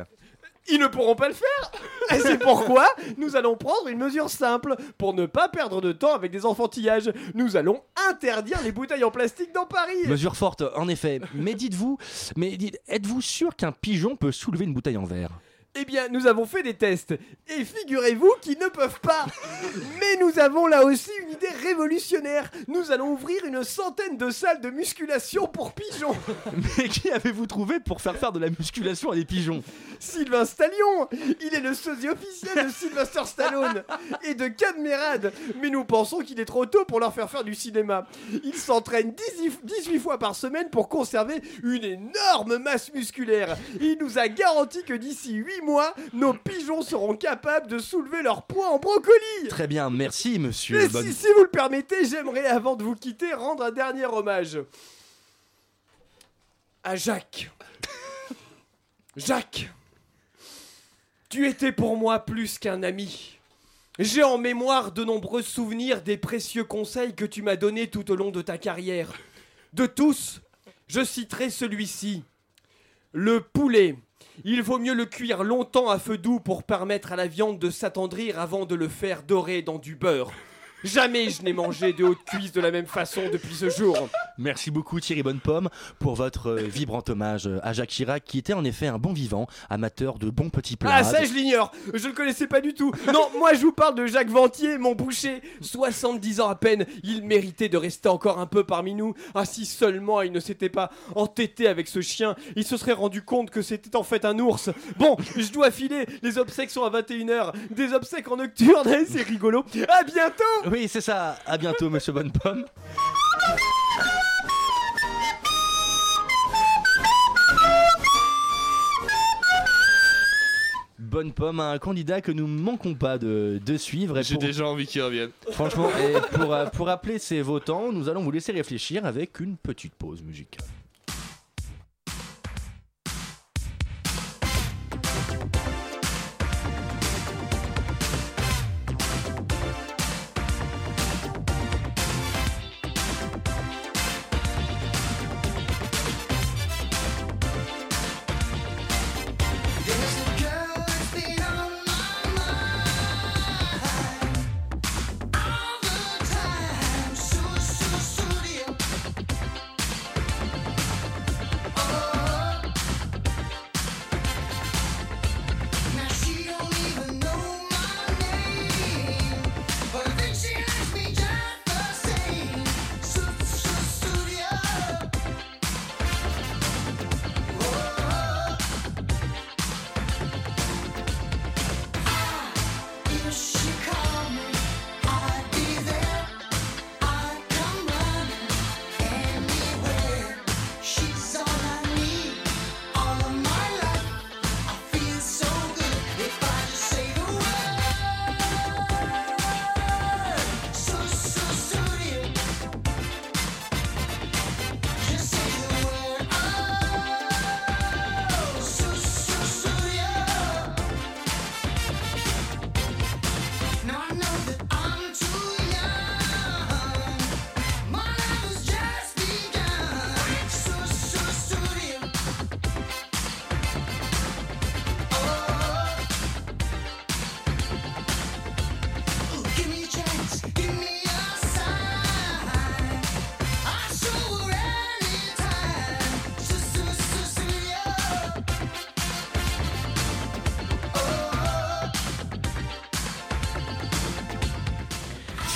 Ils ne pourront pas le faire [LAUGHS] Et c'est pourquoi nous allons prendre une mesure simple. Pour ne pas perdre de temps avec des enfantillages, nous allons interdire les bouteilles en plastique dans Paris Mesure forte, en effet. Mais dites-vous, mais dites- êtes-vous sûr qu'un pigeon peut soulever une bouteille en verre? Eh bien, nous avons fait des tests. Et figurez-vous qu'ils ne peuvent pas Mais nous avons là aussi une idée révolutionnaire. Nous allons ouvrir une centaine de salles de musculation pour pigeons. [LAUGHS] Mais qui avez-vous trouvé pour faire faire de la musculation à des pigeons? Sylvain Stallion Il est le sosie officiel de Sylvester Stallone et de Cadmerade. Mais nous pensons qu'il est trop tôt pour leur faire faire du cinéma. Il s'entraîne 18 18 fois par semaine pour conserver une énorme masse musculaire. Il nous a garanti que d'ici 8 mois, nos pigeons seront capables de soulever leur poids en brocoli. Très bien, merci monsieur. Et Bonne- si, si vous le permettez, j'aimerais, avant de vous quitter, rendre un dernier hommage. À Jacques. Jacques, tu étais pour moi plus qu'un ami. J'ai en mémoire de nombreux souvenirs des précieux conseils que tu m'as donnés tout au long de ta carrière. De tous, je citerai celui-ci. Le poulet. Il vaut mieux le cuire longtemps à feu doux pour permettre à la viande de s'attendrir avant de le faire dorer dans du beurre. Jamais je n'ai mangé de haute cuisse de la même façon depuis ce jour. Merci beaucoup Thierry Bonnepomme pour votre euh, vibrant hommage euh, à Jacques Chirac qui était en effet un bon vivant, amateur de bons petits plats. Ah ça je l'ignore, je le connaissais pas du tout. Non, moi je vous parle de Jacques Ventier, mon boucher, 70 ans à peine, il méritait de rester encore un peu parmi nous. Ah si seulement il ne s'était pas entêté avec ce chien, il se serait rendu compte que c'était en fait un ours. Bon, je dois filer, les obsèques sont à 21h, des obsèques en nocturne, [LAUGHS] c'est rigolo. À bientôt Oui, c'est ça. À bientôt monsieur Bonnepomme. Bonne pomme, un candidat que nous manquons pas de, de suivre. J'ai pour- déjà envie qu'il revienne. Franchement, et pour, euh, pour appeler ses votants, nous allons vous laisser réfléchir avec une petite pause musicale.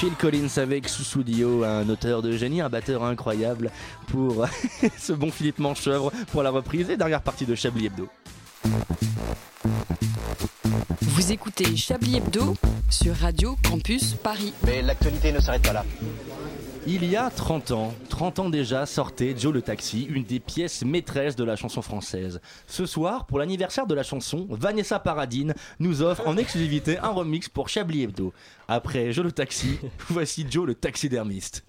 Phil Collins avec Susudio, un auteur de génie, un batteur incroyable pour [LAUGHS] ce bon Philippe Manchevre pour la reprise et dernière partie de Chablis Hebdo. Vous écoutez Chablis Hebdo sur Radio Campus Paris. Mais l'actualité ne s'arrête pas là. Il y a 30 ans, 30 ans déjà, sortait Joe le Taxi, une des pièces maîtresses de la chanson française. Ce soir, pour l'anniversaire de la chanson, Vanessa Paradine nous offre en exclusivité un remix pour Chablis Hebdo. Après Joe le Taxi, [LAUGHS] voici Joe le taxidermiste.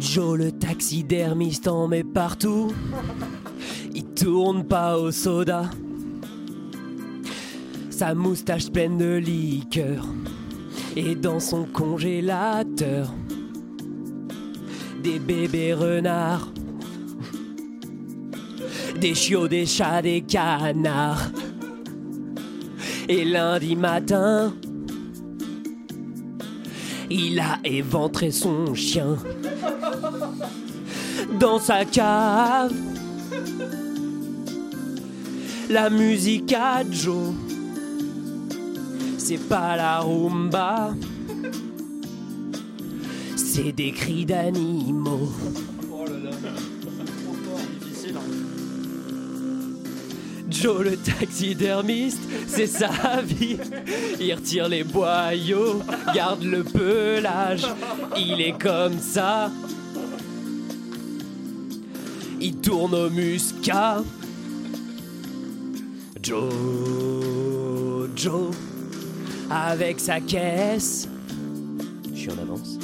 Joe le taxidermiste en met partout. Il tourne pas au soda. Sa moustache pleine de liqueur. Et dans son congélateur, des bébés renards. Des chiots, des chats, des canards. Et lundi matin, Il a éventré son chien dans sa cave. La musique à Joe, c'est pas la rumba, c'est des cris d'animaux. Joe le taxidermiste, c'est sa vie. Il retire les boyaux, garde le pelage. Il est comme ça. Il tourne au muscat. Joe, Joe, avec sa caisse. Je suis en avance.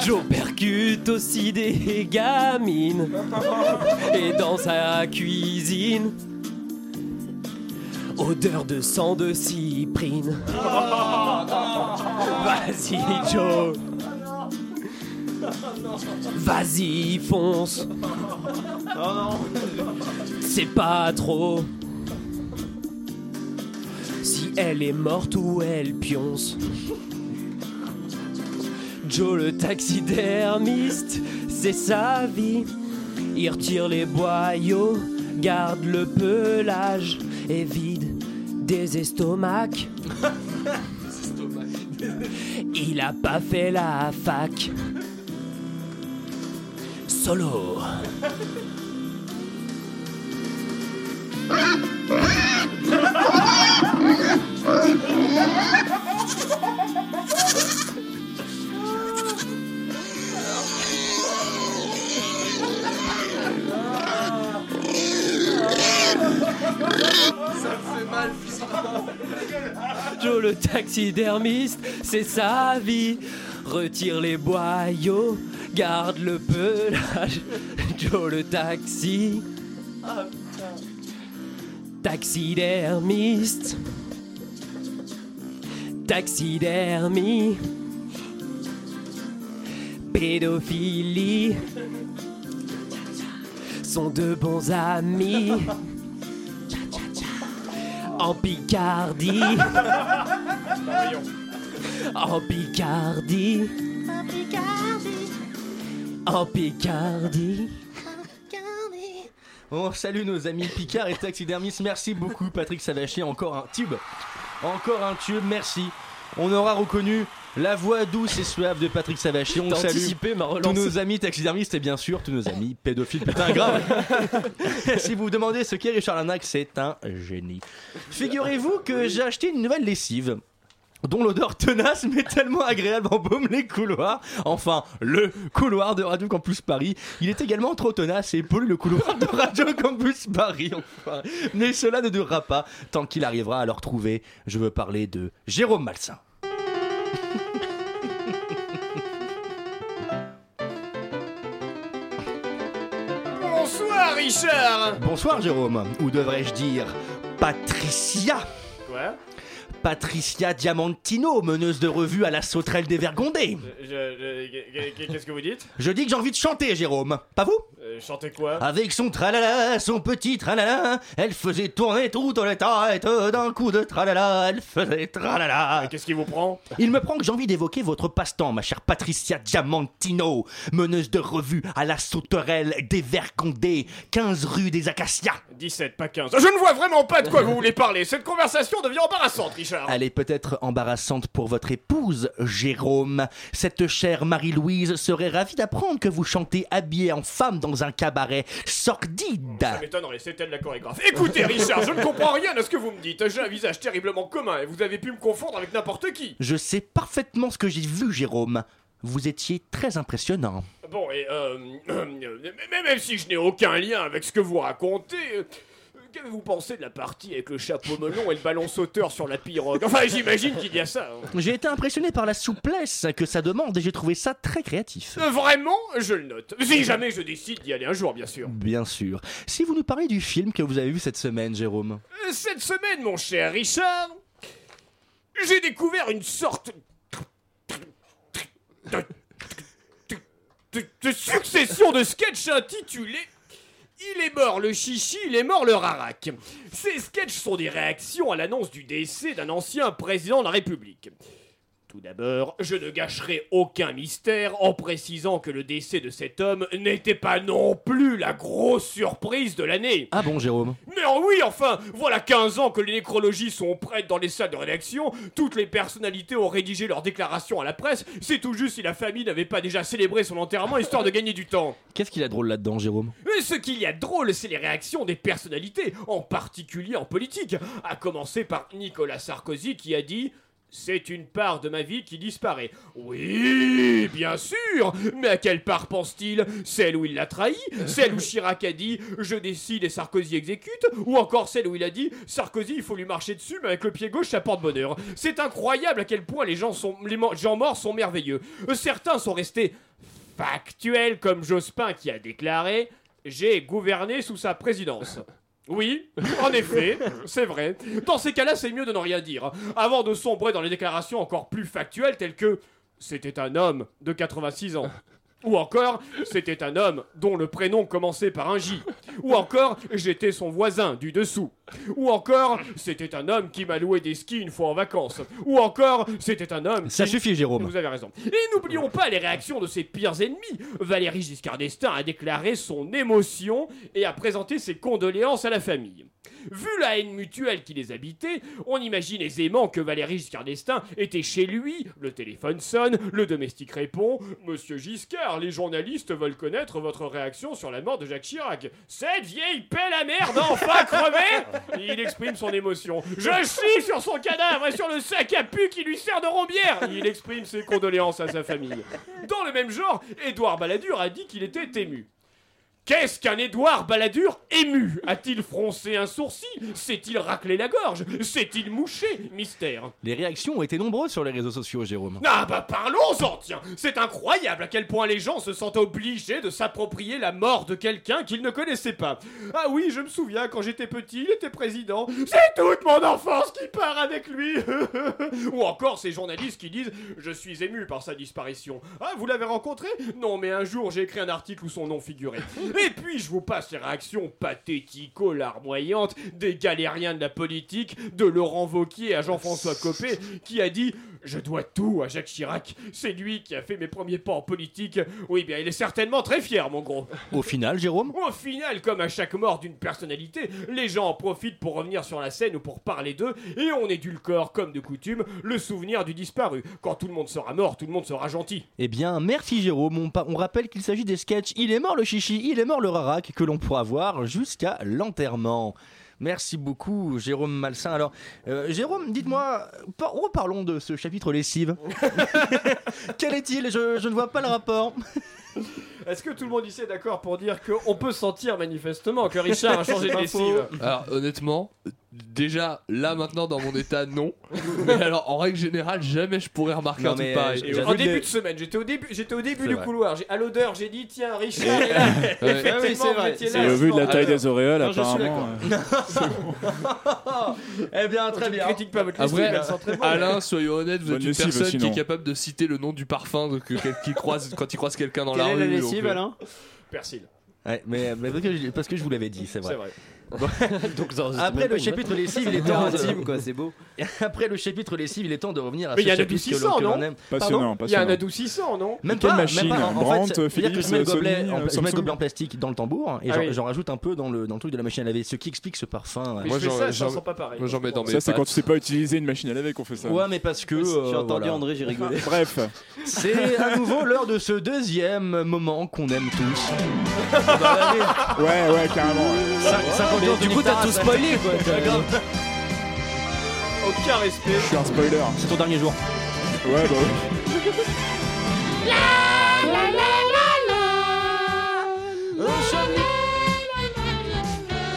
[LAUGHS] Joe percute aussi des gamines. Et dans sa cuisine, odeur de sang de cyprine. [LAUGHS] Vas-y, Joe. Vas-y, fonce. C'est pas trop. Si elle est morte ou elle pionce. Joe le taxidermiste, c'est sa vie. Il retire les boyaux, garde le pelage et vide des estomacs. [LAUGHS] Il a pas fait la fac. Solo. Joe le taxidermiste, c'est sa vie. Retire les boyaux, garde le pelage. [LAUGHS] Joe le taxi, taxidermiste. Taxidermie, pédophilie sont de bons amis. En Picardie, en Picardie, en Picardie. On salue nos amis Picard et taxidermistes. Merci beaucoup, Patrick Savachier. Encore un tube. Encore un tube, merci. On aura reconnu la voix douce et suave de Patrick Savachier. On salue tous nos amis taxidermistes et bien sûr tous nos amis pédophiles. Putain, grave. [LAUGHS] [LAUGHS] si vous vous demandez ce qu'est Richard Lanac, c'est un génie. Figurez-vous que j'ai acheté une nouvelle lessive dont l'odeur tenace mais tellement agréable embaume les couloirs. Enfin, le couloir de Radio Campus Paris. Il est également trop tenace et pollue le couloir de Radio Campus Paris. Enfin, mais cela ne durera pas tant qu'il arrivera à le retrouver. Je veux parler de Jérôme Malsain. Bonsoir Richard Bonsoir Jérôme, ou devrais-je dire Patricia Quoi? Patricia Diamantino, meneuse de revue à la sauterelle dévergondée. Qu'est-ce que vous dites? Je dis que j'ai envie de chanter, Jérôme. Pas vous? Euh, Chantez quoi Avec son tralala, son petit tralala, elle faisait tourner toute la tête d'un coup de tralala, elle faisait tralala. Qu'est-ce qui vous prend Il me prend que j'ai envie d'évoquer votre passe-temps, ma chère Patricia Diamantino, meneuse de revue à la sauterelle dévergondée, 15 rue des Acacias. 17, pas 15. Je ne vois vraiment pas de quoi vous voulez parler. Cette conversation devient embarrassante, Richard. Elle est peut-être embarrassante pour votre épouse, Jérôme. Cette chère Marie-Louise serait ravie d'apprendre que vous chantez habillée en femme dans un cabaret sordide. Ça m'étonnerait, elle la chorégraphe. Écoutez, Richard, je ne comprends rien à ce que vous me dites. J'ai un visage terriblement commun et vous avez pu me confondre avec n'importe qui. Je sais parfaitement ce que j'ai vu, Jérôme. Vous étiez très impressionnant. Bon, et euh, [CLEARS THROAT] mais même si je n'ai aucun lien avec ce que vous racontez, qu'avez-vous pensé de la partie avec le chapeau melon et le ballon sauteur sur la pirogue Enfin, j'imagine qu'il y a ça. hein. J'ai été impressionné par la souplesse que ça demande et j'ai trouvé ça très créatif. Euh, Vraiment, je le note. Si jamais je décide d'y aller un jour, bien sûr. Bien sûr. Si vous nous parlez du film que vous avez vu cette semaine, Jérôme. Euh, Cette semaine, mon cher Richard, j'ai découvert une sorte de, de- de succession de sketchs intitulés Il est mort le chichi, il est mort le rarac. Ces sketchs sont des réactions à l'annonce du décès d'un ancien président de la République. Tout d'abord, je ne gâcherai aucun mystère en précisant que le décès de cet homme n'était pas non plus la grosse surprise de l'année. Ah bon, Jérôme? Mais oh oui, enfin, voilà 15 ans que les nécrologies sont prêtes dans les salles de rédaction, toutes les personnalités ont rédigé leurs déclarations à la presse, c'est tout juste si la famille n'avait pas déjà célébré son enterrement histoire de gagner du temps. Qu'est-ce qu'il y a de drôle là-dedans, Jérôme? Mais ce qu'il y a de drôle, c'est les réactions des personnalités, en particulier en politique, à commencer par Nicolas Sarkozy qui a dit c'est une part de ma vie qui disparaît. Oui, bien sûr Mais à quelle part pense-t-il? Celle où il l'a trahi? Celle où Chirac a dit Je décide et Sarkozy exécute Ou encore celle où il a dit Sarkozy, il faut lui marcher dessus, mais avec le pied gauche, ça porte bonheur. C'est incroyable à quel point les gens, les gens morts sont merveilleux. Certains sont restés factuels, comme Jospin qui a déclaré J'ai gouverné sous sa présidence. Oui, en effet, c'est vrai. Dans ces cas-là, c'est mieux de ne rien dire, avant de sombrer dans les déclarations encore plus factuelles telles que c'était un homme de 86 ans. Ou encore, c'était un homme dont le prénom commençait par un J. Ou encore, j'étais son voisin du dessous. Ou encore, c'était un homme qui m'a loué des skis une fois en vacances. Ou encore, c'était un homme. Ça qui- suffit, Jérôme. Vous avez raison. Et n'oublions pas les réactions de ses pires ennemis. Valéry Giscard d'Estaing a déclaré son émotion et a présenté ses condoléances à la famille. Vu la haine mutuelle qui les habitait, on imagine aisément que Valéry Giscard d'Estaing était chez lui, le téléphone sonne, le domestique répond Monsieur Giscard, les journalistes veulent connaître votre réaction sur la mort de Jacques Chirac. Cette vieille pelle à merde enfin crevée Il exprime son émotion. Je chie sur son cadavre et sur le sac à pu qui lui sert de rombière Il exprime ses condoléances à sa famille. Dans le même genre, Édouard Balladur a dit qu'il était ému. Qu'est-ce qu'un Édouard Balladur ému? A-t-il froncé un sourcil? S'est-il raclé la gorge? S'est-il mouché? Mystère. Les réactions ont été nombreuses sur les réseaux sociaux, Jérôme. Ah bah parlons-en, tiens C'est incroyable à quel point les gens se sentent obligés de s'approprier la mort de quelqu'un qu'ils ne connaissaient pas. Ah oui, je me souviens, quand j'étais petit, il était président. C'est toute mon enfance qui part avec lui [LAUGHS] Ou encore ces journalistes qui disent « Je suis ému par sa disparition ». Ah, vous l'avez rencontré? Non, mais un jour, j'ai écrit un article où son nom figurait. Et puis, je vous passe les réactions pathético-larmoyantes des galériens de la politique, de Laurent Vauquier à Jean-François Copé, qui a dit Je dois tout à Jacques Chirac. C'est lui qui a fait mes premiers pas en politique. Oui, bien, il est certainement très fier, mon gros. Au final, Jérôme Au final, comme à chaque mort d'une personnalité, les gens en profitent pour revenir sur la scène ou pour parler d'eux, et on édulcore, comme de coutume, le souvenir du disparu. Quand tout le monde sera mort, tout le monde sera gentil. Eh bien, merci Jérôme. On, on rappelle qu'il s'agit des sketchs Il est mort le chichi, il est mort le rarac que l'on pourra voir jusqu'à l'enterrement. Merci beaucoup, Jérôme Malsain. Alors, euh, Jérôme, dites-moi, par- reparlons de ce chapitre lessive. [LAUGHS] Quel est-il? Je, je ne vois pas le rapport. Est-ce que tout le monde ici est d'accord pour dire qu'on peut sentir manifestement que Richard a changé de [LAUGHS] lessive? Alors honnêtement, déjà là maintenant dans mon état non. Mais alors en règle générale jamais je pourrais remarquer Non, un truc pareil. euh, En début de semaine, j'étais au début, j'étais au début du vrai. couloir. J'ai- À l'odeur, j'ai dit tiens, Richard est là. [LAUGHS] Ouais. Effectivement, Ah oui, c'est vrai. Et au vu de la taille Alors- des auréoles, Non, apparemment. euh, [LAUGHS] eh bien, très Je ne bien. critique pas votre Après, bon. Alain, soyons honnêtes, vous êtes une personne qui est capable de citer le nom du parfum de- que, que- qu'il croise quand il croise quelqu'un dans Quelle la est rue. la donc, lessive, euh, Alain? Persil. Ouais, mais, mais parce, que je, parce que je vous l'avais dit, c'est vrai. C'est vrai. [LAUGHS] Donc, Après le chapitre lessive, il est temps [LAUGHS] intime, quoi, c'est beau. [LAUGHS] Après le chapitre lessive, il est temps de revenir à Mais ce il y a un chapitre que l'on- que aime. Passionnant, Il y a un passionnant. adoucissant, non Même Quelle pas, machine même pas. En, en Brandt, fait, c'est-à-dire que Philips, je mets le gobelet, Sony, en- euh, je mets le Samsung gobelet en plastique dans le tambour et Ah j'en oui. j'en rajoute un peu dans le, dans le truc de la machine à laver, ce qui explique ce parfum. Mais Moi, je fais j'en- ça, ça j'en- sent pas pareil. moi, j'en mets dans mes Ça, c'est quand tu sais pas utiliser une machine à laver qu'on fait ça. Ouais, mais parce que. J'ai euh, entendu voilà. André, j'ai rigolé. [LAUGHS] Bref, C'est à nouveau l'heure de ce deuxième moment qu'on aime tous. Ouais, ouais, carrément. ouais. Cin- 50 Mais ans de du coup, t'as Nick tout Taras. spoilé, quoi. Aucun respect. Je suis un spoiler. C'est ton dernier jour. Ouais, bah oui.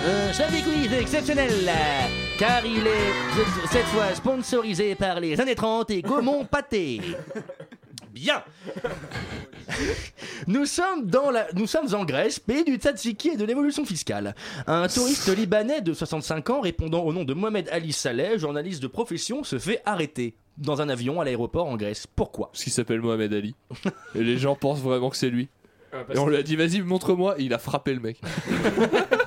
Un Chablis Quiz exceptionnel, car il est cette fois sponsorisé par les années 30 et Gaumont Pâté. Bien Nous sommes, dans la... Nous sommes en Grèce, pays du tzatziki et de l'évolution fiscale. Un touriste [LAUGHS] libanais de 65 ans répondant au nom de Mohamed Ali Saleh, journaliste de profession, se fait arrêter dans un avion à l'aéroport en Grèce. Pourquoi? Parce qu'il s'appelle Mohamed Ali. Et les gens pensent vraiment que c'est lui. Ah, parce Et on lui a dit vas-y montre-moi et il a frappé le mec. [LAUGHS]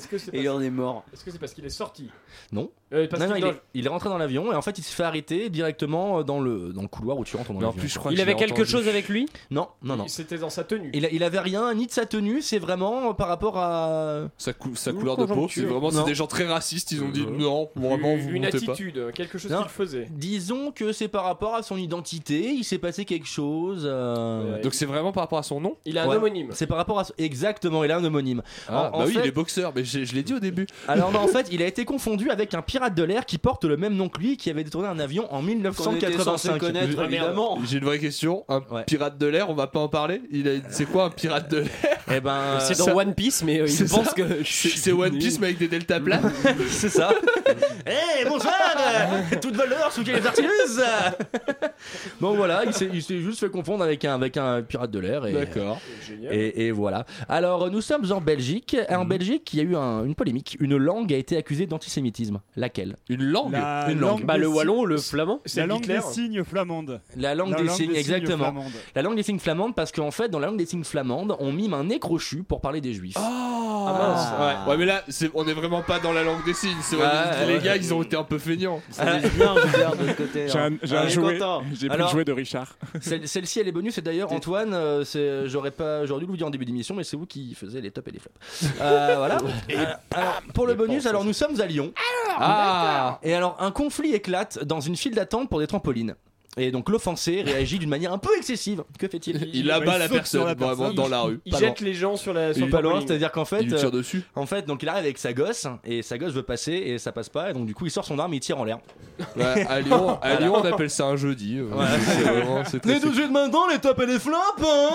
Est-ce que c'est Et il en est mort. Est-ce que c'est parce qu'il est sorti Non. Euh, parce non, non, il, est, il est rentré dans l'avion et en fait il se fait arrêter directement dans le, dans le couloir où tu rentres dans l'avion. plus, je crois Il avait quelque entendu. chose avec lui Non, non, non. C'était dans sa tenue. Il, a- il avait rien, ni de sa tenue, c'est vraiment par rapport à. Sa, cou- sa Une couleur de peau, c'est vraiment c'est des gens très racistes. Ils ont dit non, vraiment vous une pas. attitude, quelque chose Non. qu'il faisait. Disons que c'est par rapport à son identité, il s'est passé quelque chose. euh, Ouais. Donc c'est vraiment par rapport à son nom Il a un Ouais. homonyme. C'est par rapport à. Exactement, il a un homonyme. Ah En- en bah oui, fait- il est boxeur, mais je l'ai dit au début. Alors non, en [LAUGHS] fait, il a été confondu avec un pirate de l'air qui porte le même nom que lui, qui avait détourné un avion en Qu'on était censé 1985. connaître, Ah, évidemment. J'ai une vraie question. Un Ouais. pirate de l'air, on va pas en parler Il a- C'est quoi un pirate de l'air Eh ben, C'est ça- dans One Piece, mais euh, il C'est pense ça que. C'est c'est One Piece mais avec des deltas [LAUGHS] plats c'est ça. Eh bonsoir euh, [LAUGHS] Toute valeur sous les artilleuses Donc voilà, il s'est il s'est juste fait confondre avec un, avec un pirate de l'air. Et, D'accord. Génial. Et, et voilà. Alors, nous sommes en Belgique. Et Mhm. En Belgique, il y a eu un- une polémique. Une langue a été accusée d'antisémitisme. Laquelle? Une langue La Une langue langue. Bah, le wallon, le flamand? La langue Hitler. des signes flamandes. La langue La des langue signes, des signes exactement. flamandes. La langue des signes flamandes, parce qu'en fait, dans la langue des signes flamandes, on mime un nez crochu pour parler des juifs. Ah mince. ouais. ouais, mais là, c'est- on est vraiment pas dans la langue des signes. c'est- Ouais, les ouais. gars, ils ont été un peu feignants. Ça laisse bien, Gilbert, de l'autre côté. J'ai hein. un, j'ai Ah, un il est jouet. content. J'ai pris Alors- le jouet de Richard. Celle- Celle-ci, elle est bonus. Et d'ailleurs, Antoine, euh, c'est- j'aurais pas, j'aurais dû vous dire en début d'émission, mais c'est vous qui faisiez les tops et les flops. Euh, voilà. [LAUGHS] Euh, alors, pour le bonus, alors nous sommes à Lyon. Ah Et alors, un conflit éclate dans une file d'attente pour des trampolines. Et donc l'offensé réagit d'une manière un peu excessive. Que fait-il Il abat la personne vraiment dans la rue. Il jette les gens sur la sur Il pas loin, c'est-à-dire qu'en fait, Il lui tire euh, dessus. en fait, donc il arrive avec sa gosse et sa gosse veut passer et ça passe pas et donc du coup il sort son arme et il tire en l'air. Ouais, [LAUGHS] à Lyon, à Lyon, on appelle ça un jeudi. euh, c'est vraiment- c'est [LAUGHS] très- Les deux jeux de main dans les tops et les flops. Hein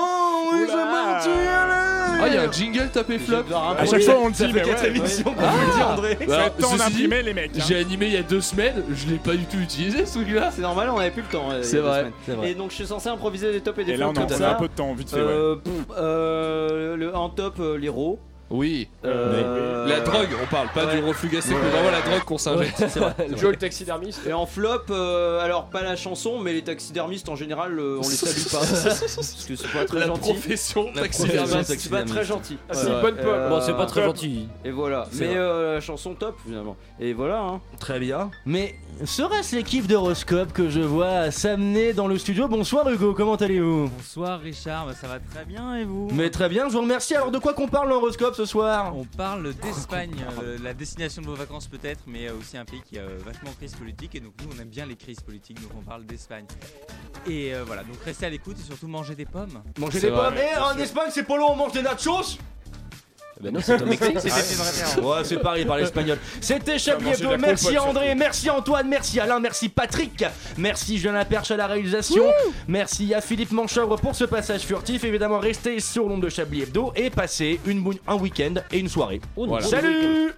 oui, parti, allez. Ah, il y a un jingle tapé flop. À chaque fois, on le dit, mais quatre ouais. émissions qu'on Ah. André. Bah, ceci dit, d'imprimer les mecs. hein. J'ai animé il y a deux semaines, je l'ai pas du tout utilisé ce truc-là. C'est normal, on avait plus le temps. Euh, C'est vrai. Et donc je suis censé improviser des tops et des Et là, on flops a, comme on a un peu de temps, vite fait. ouais. Euh, pff, euh, le, en top, euh, l'héros. Oui. Euh, La drogue, on parle pas ouais. du reflux gastrique, mais vraiment la drogue qu'on s'injecte. Vrai. [LAUGHS] Joe le taxidermiste. Et en flop, euh, alors pas la chanson, mais les taxidermistes en général, euh, on les salue pas. [LAUGHS] parce que c'est pas très La gentil. profession La pas, c'est pas très gentil. Ah, c'est Ouais. une bonne Bon, c'est pas très top. gentil. Et voilà. Mais euh, la chanson top finalement. Et voilà. Hein. Très bien. Mais serait-ce l'équipe d'Horoscope que je vois s'amener dans le studio? Bonsoir Hugo, comment allez-vous? Bonsoir Richard, bah, ça va très bien et vous? Mais très bien, je vous remercie. Alors de quoi qu'on parle l'horoscope ce soir On parle d'Espagne, euh, la destination de vos vacances peut-être, mais euh, aussi un pays qui a euh, vachement de crise politique et donc nous on aime bien les crises politiques, donc on parle d'Espagne. Et euh, voilà, donc restez à l'écoute et surtout mangez des pommes. Manger des vrai. pommes. Et en Espagne, c'est pas long, on mange des nachos Bah non, c'est au [LAUGHS] Mexique. C'était. Ouais, c'est pareil par l'espagnol. C'était Chablis Hebdo. Merci André, merci Antoine, merci Alain, merci Patrick, merci Julien Perche à la réalisation, merci à Philippe Manchevre pour ce passage furtif. Évidemment, restez sur l'onde de Chablis Hebdo et passez une bonne- un week-end et une soirée. Voilà. Salut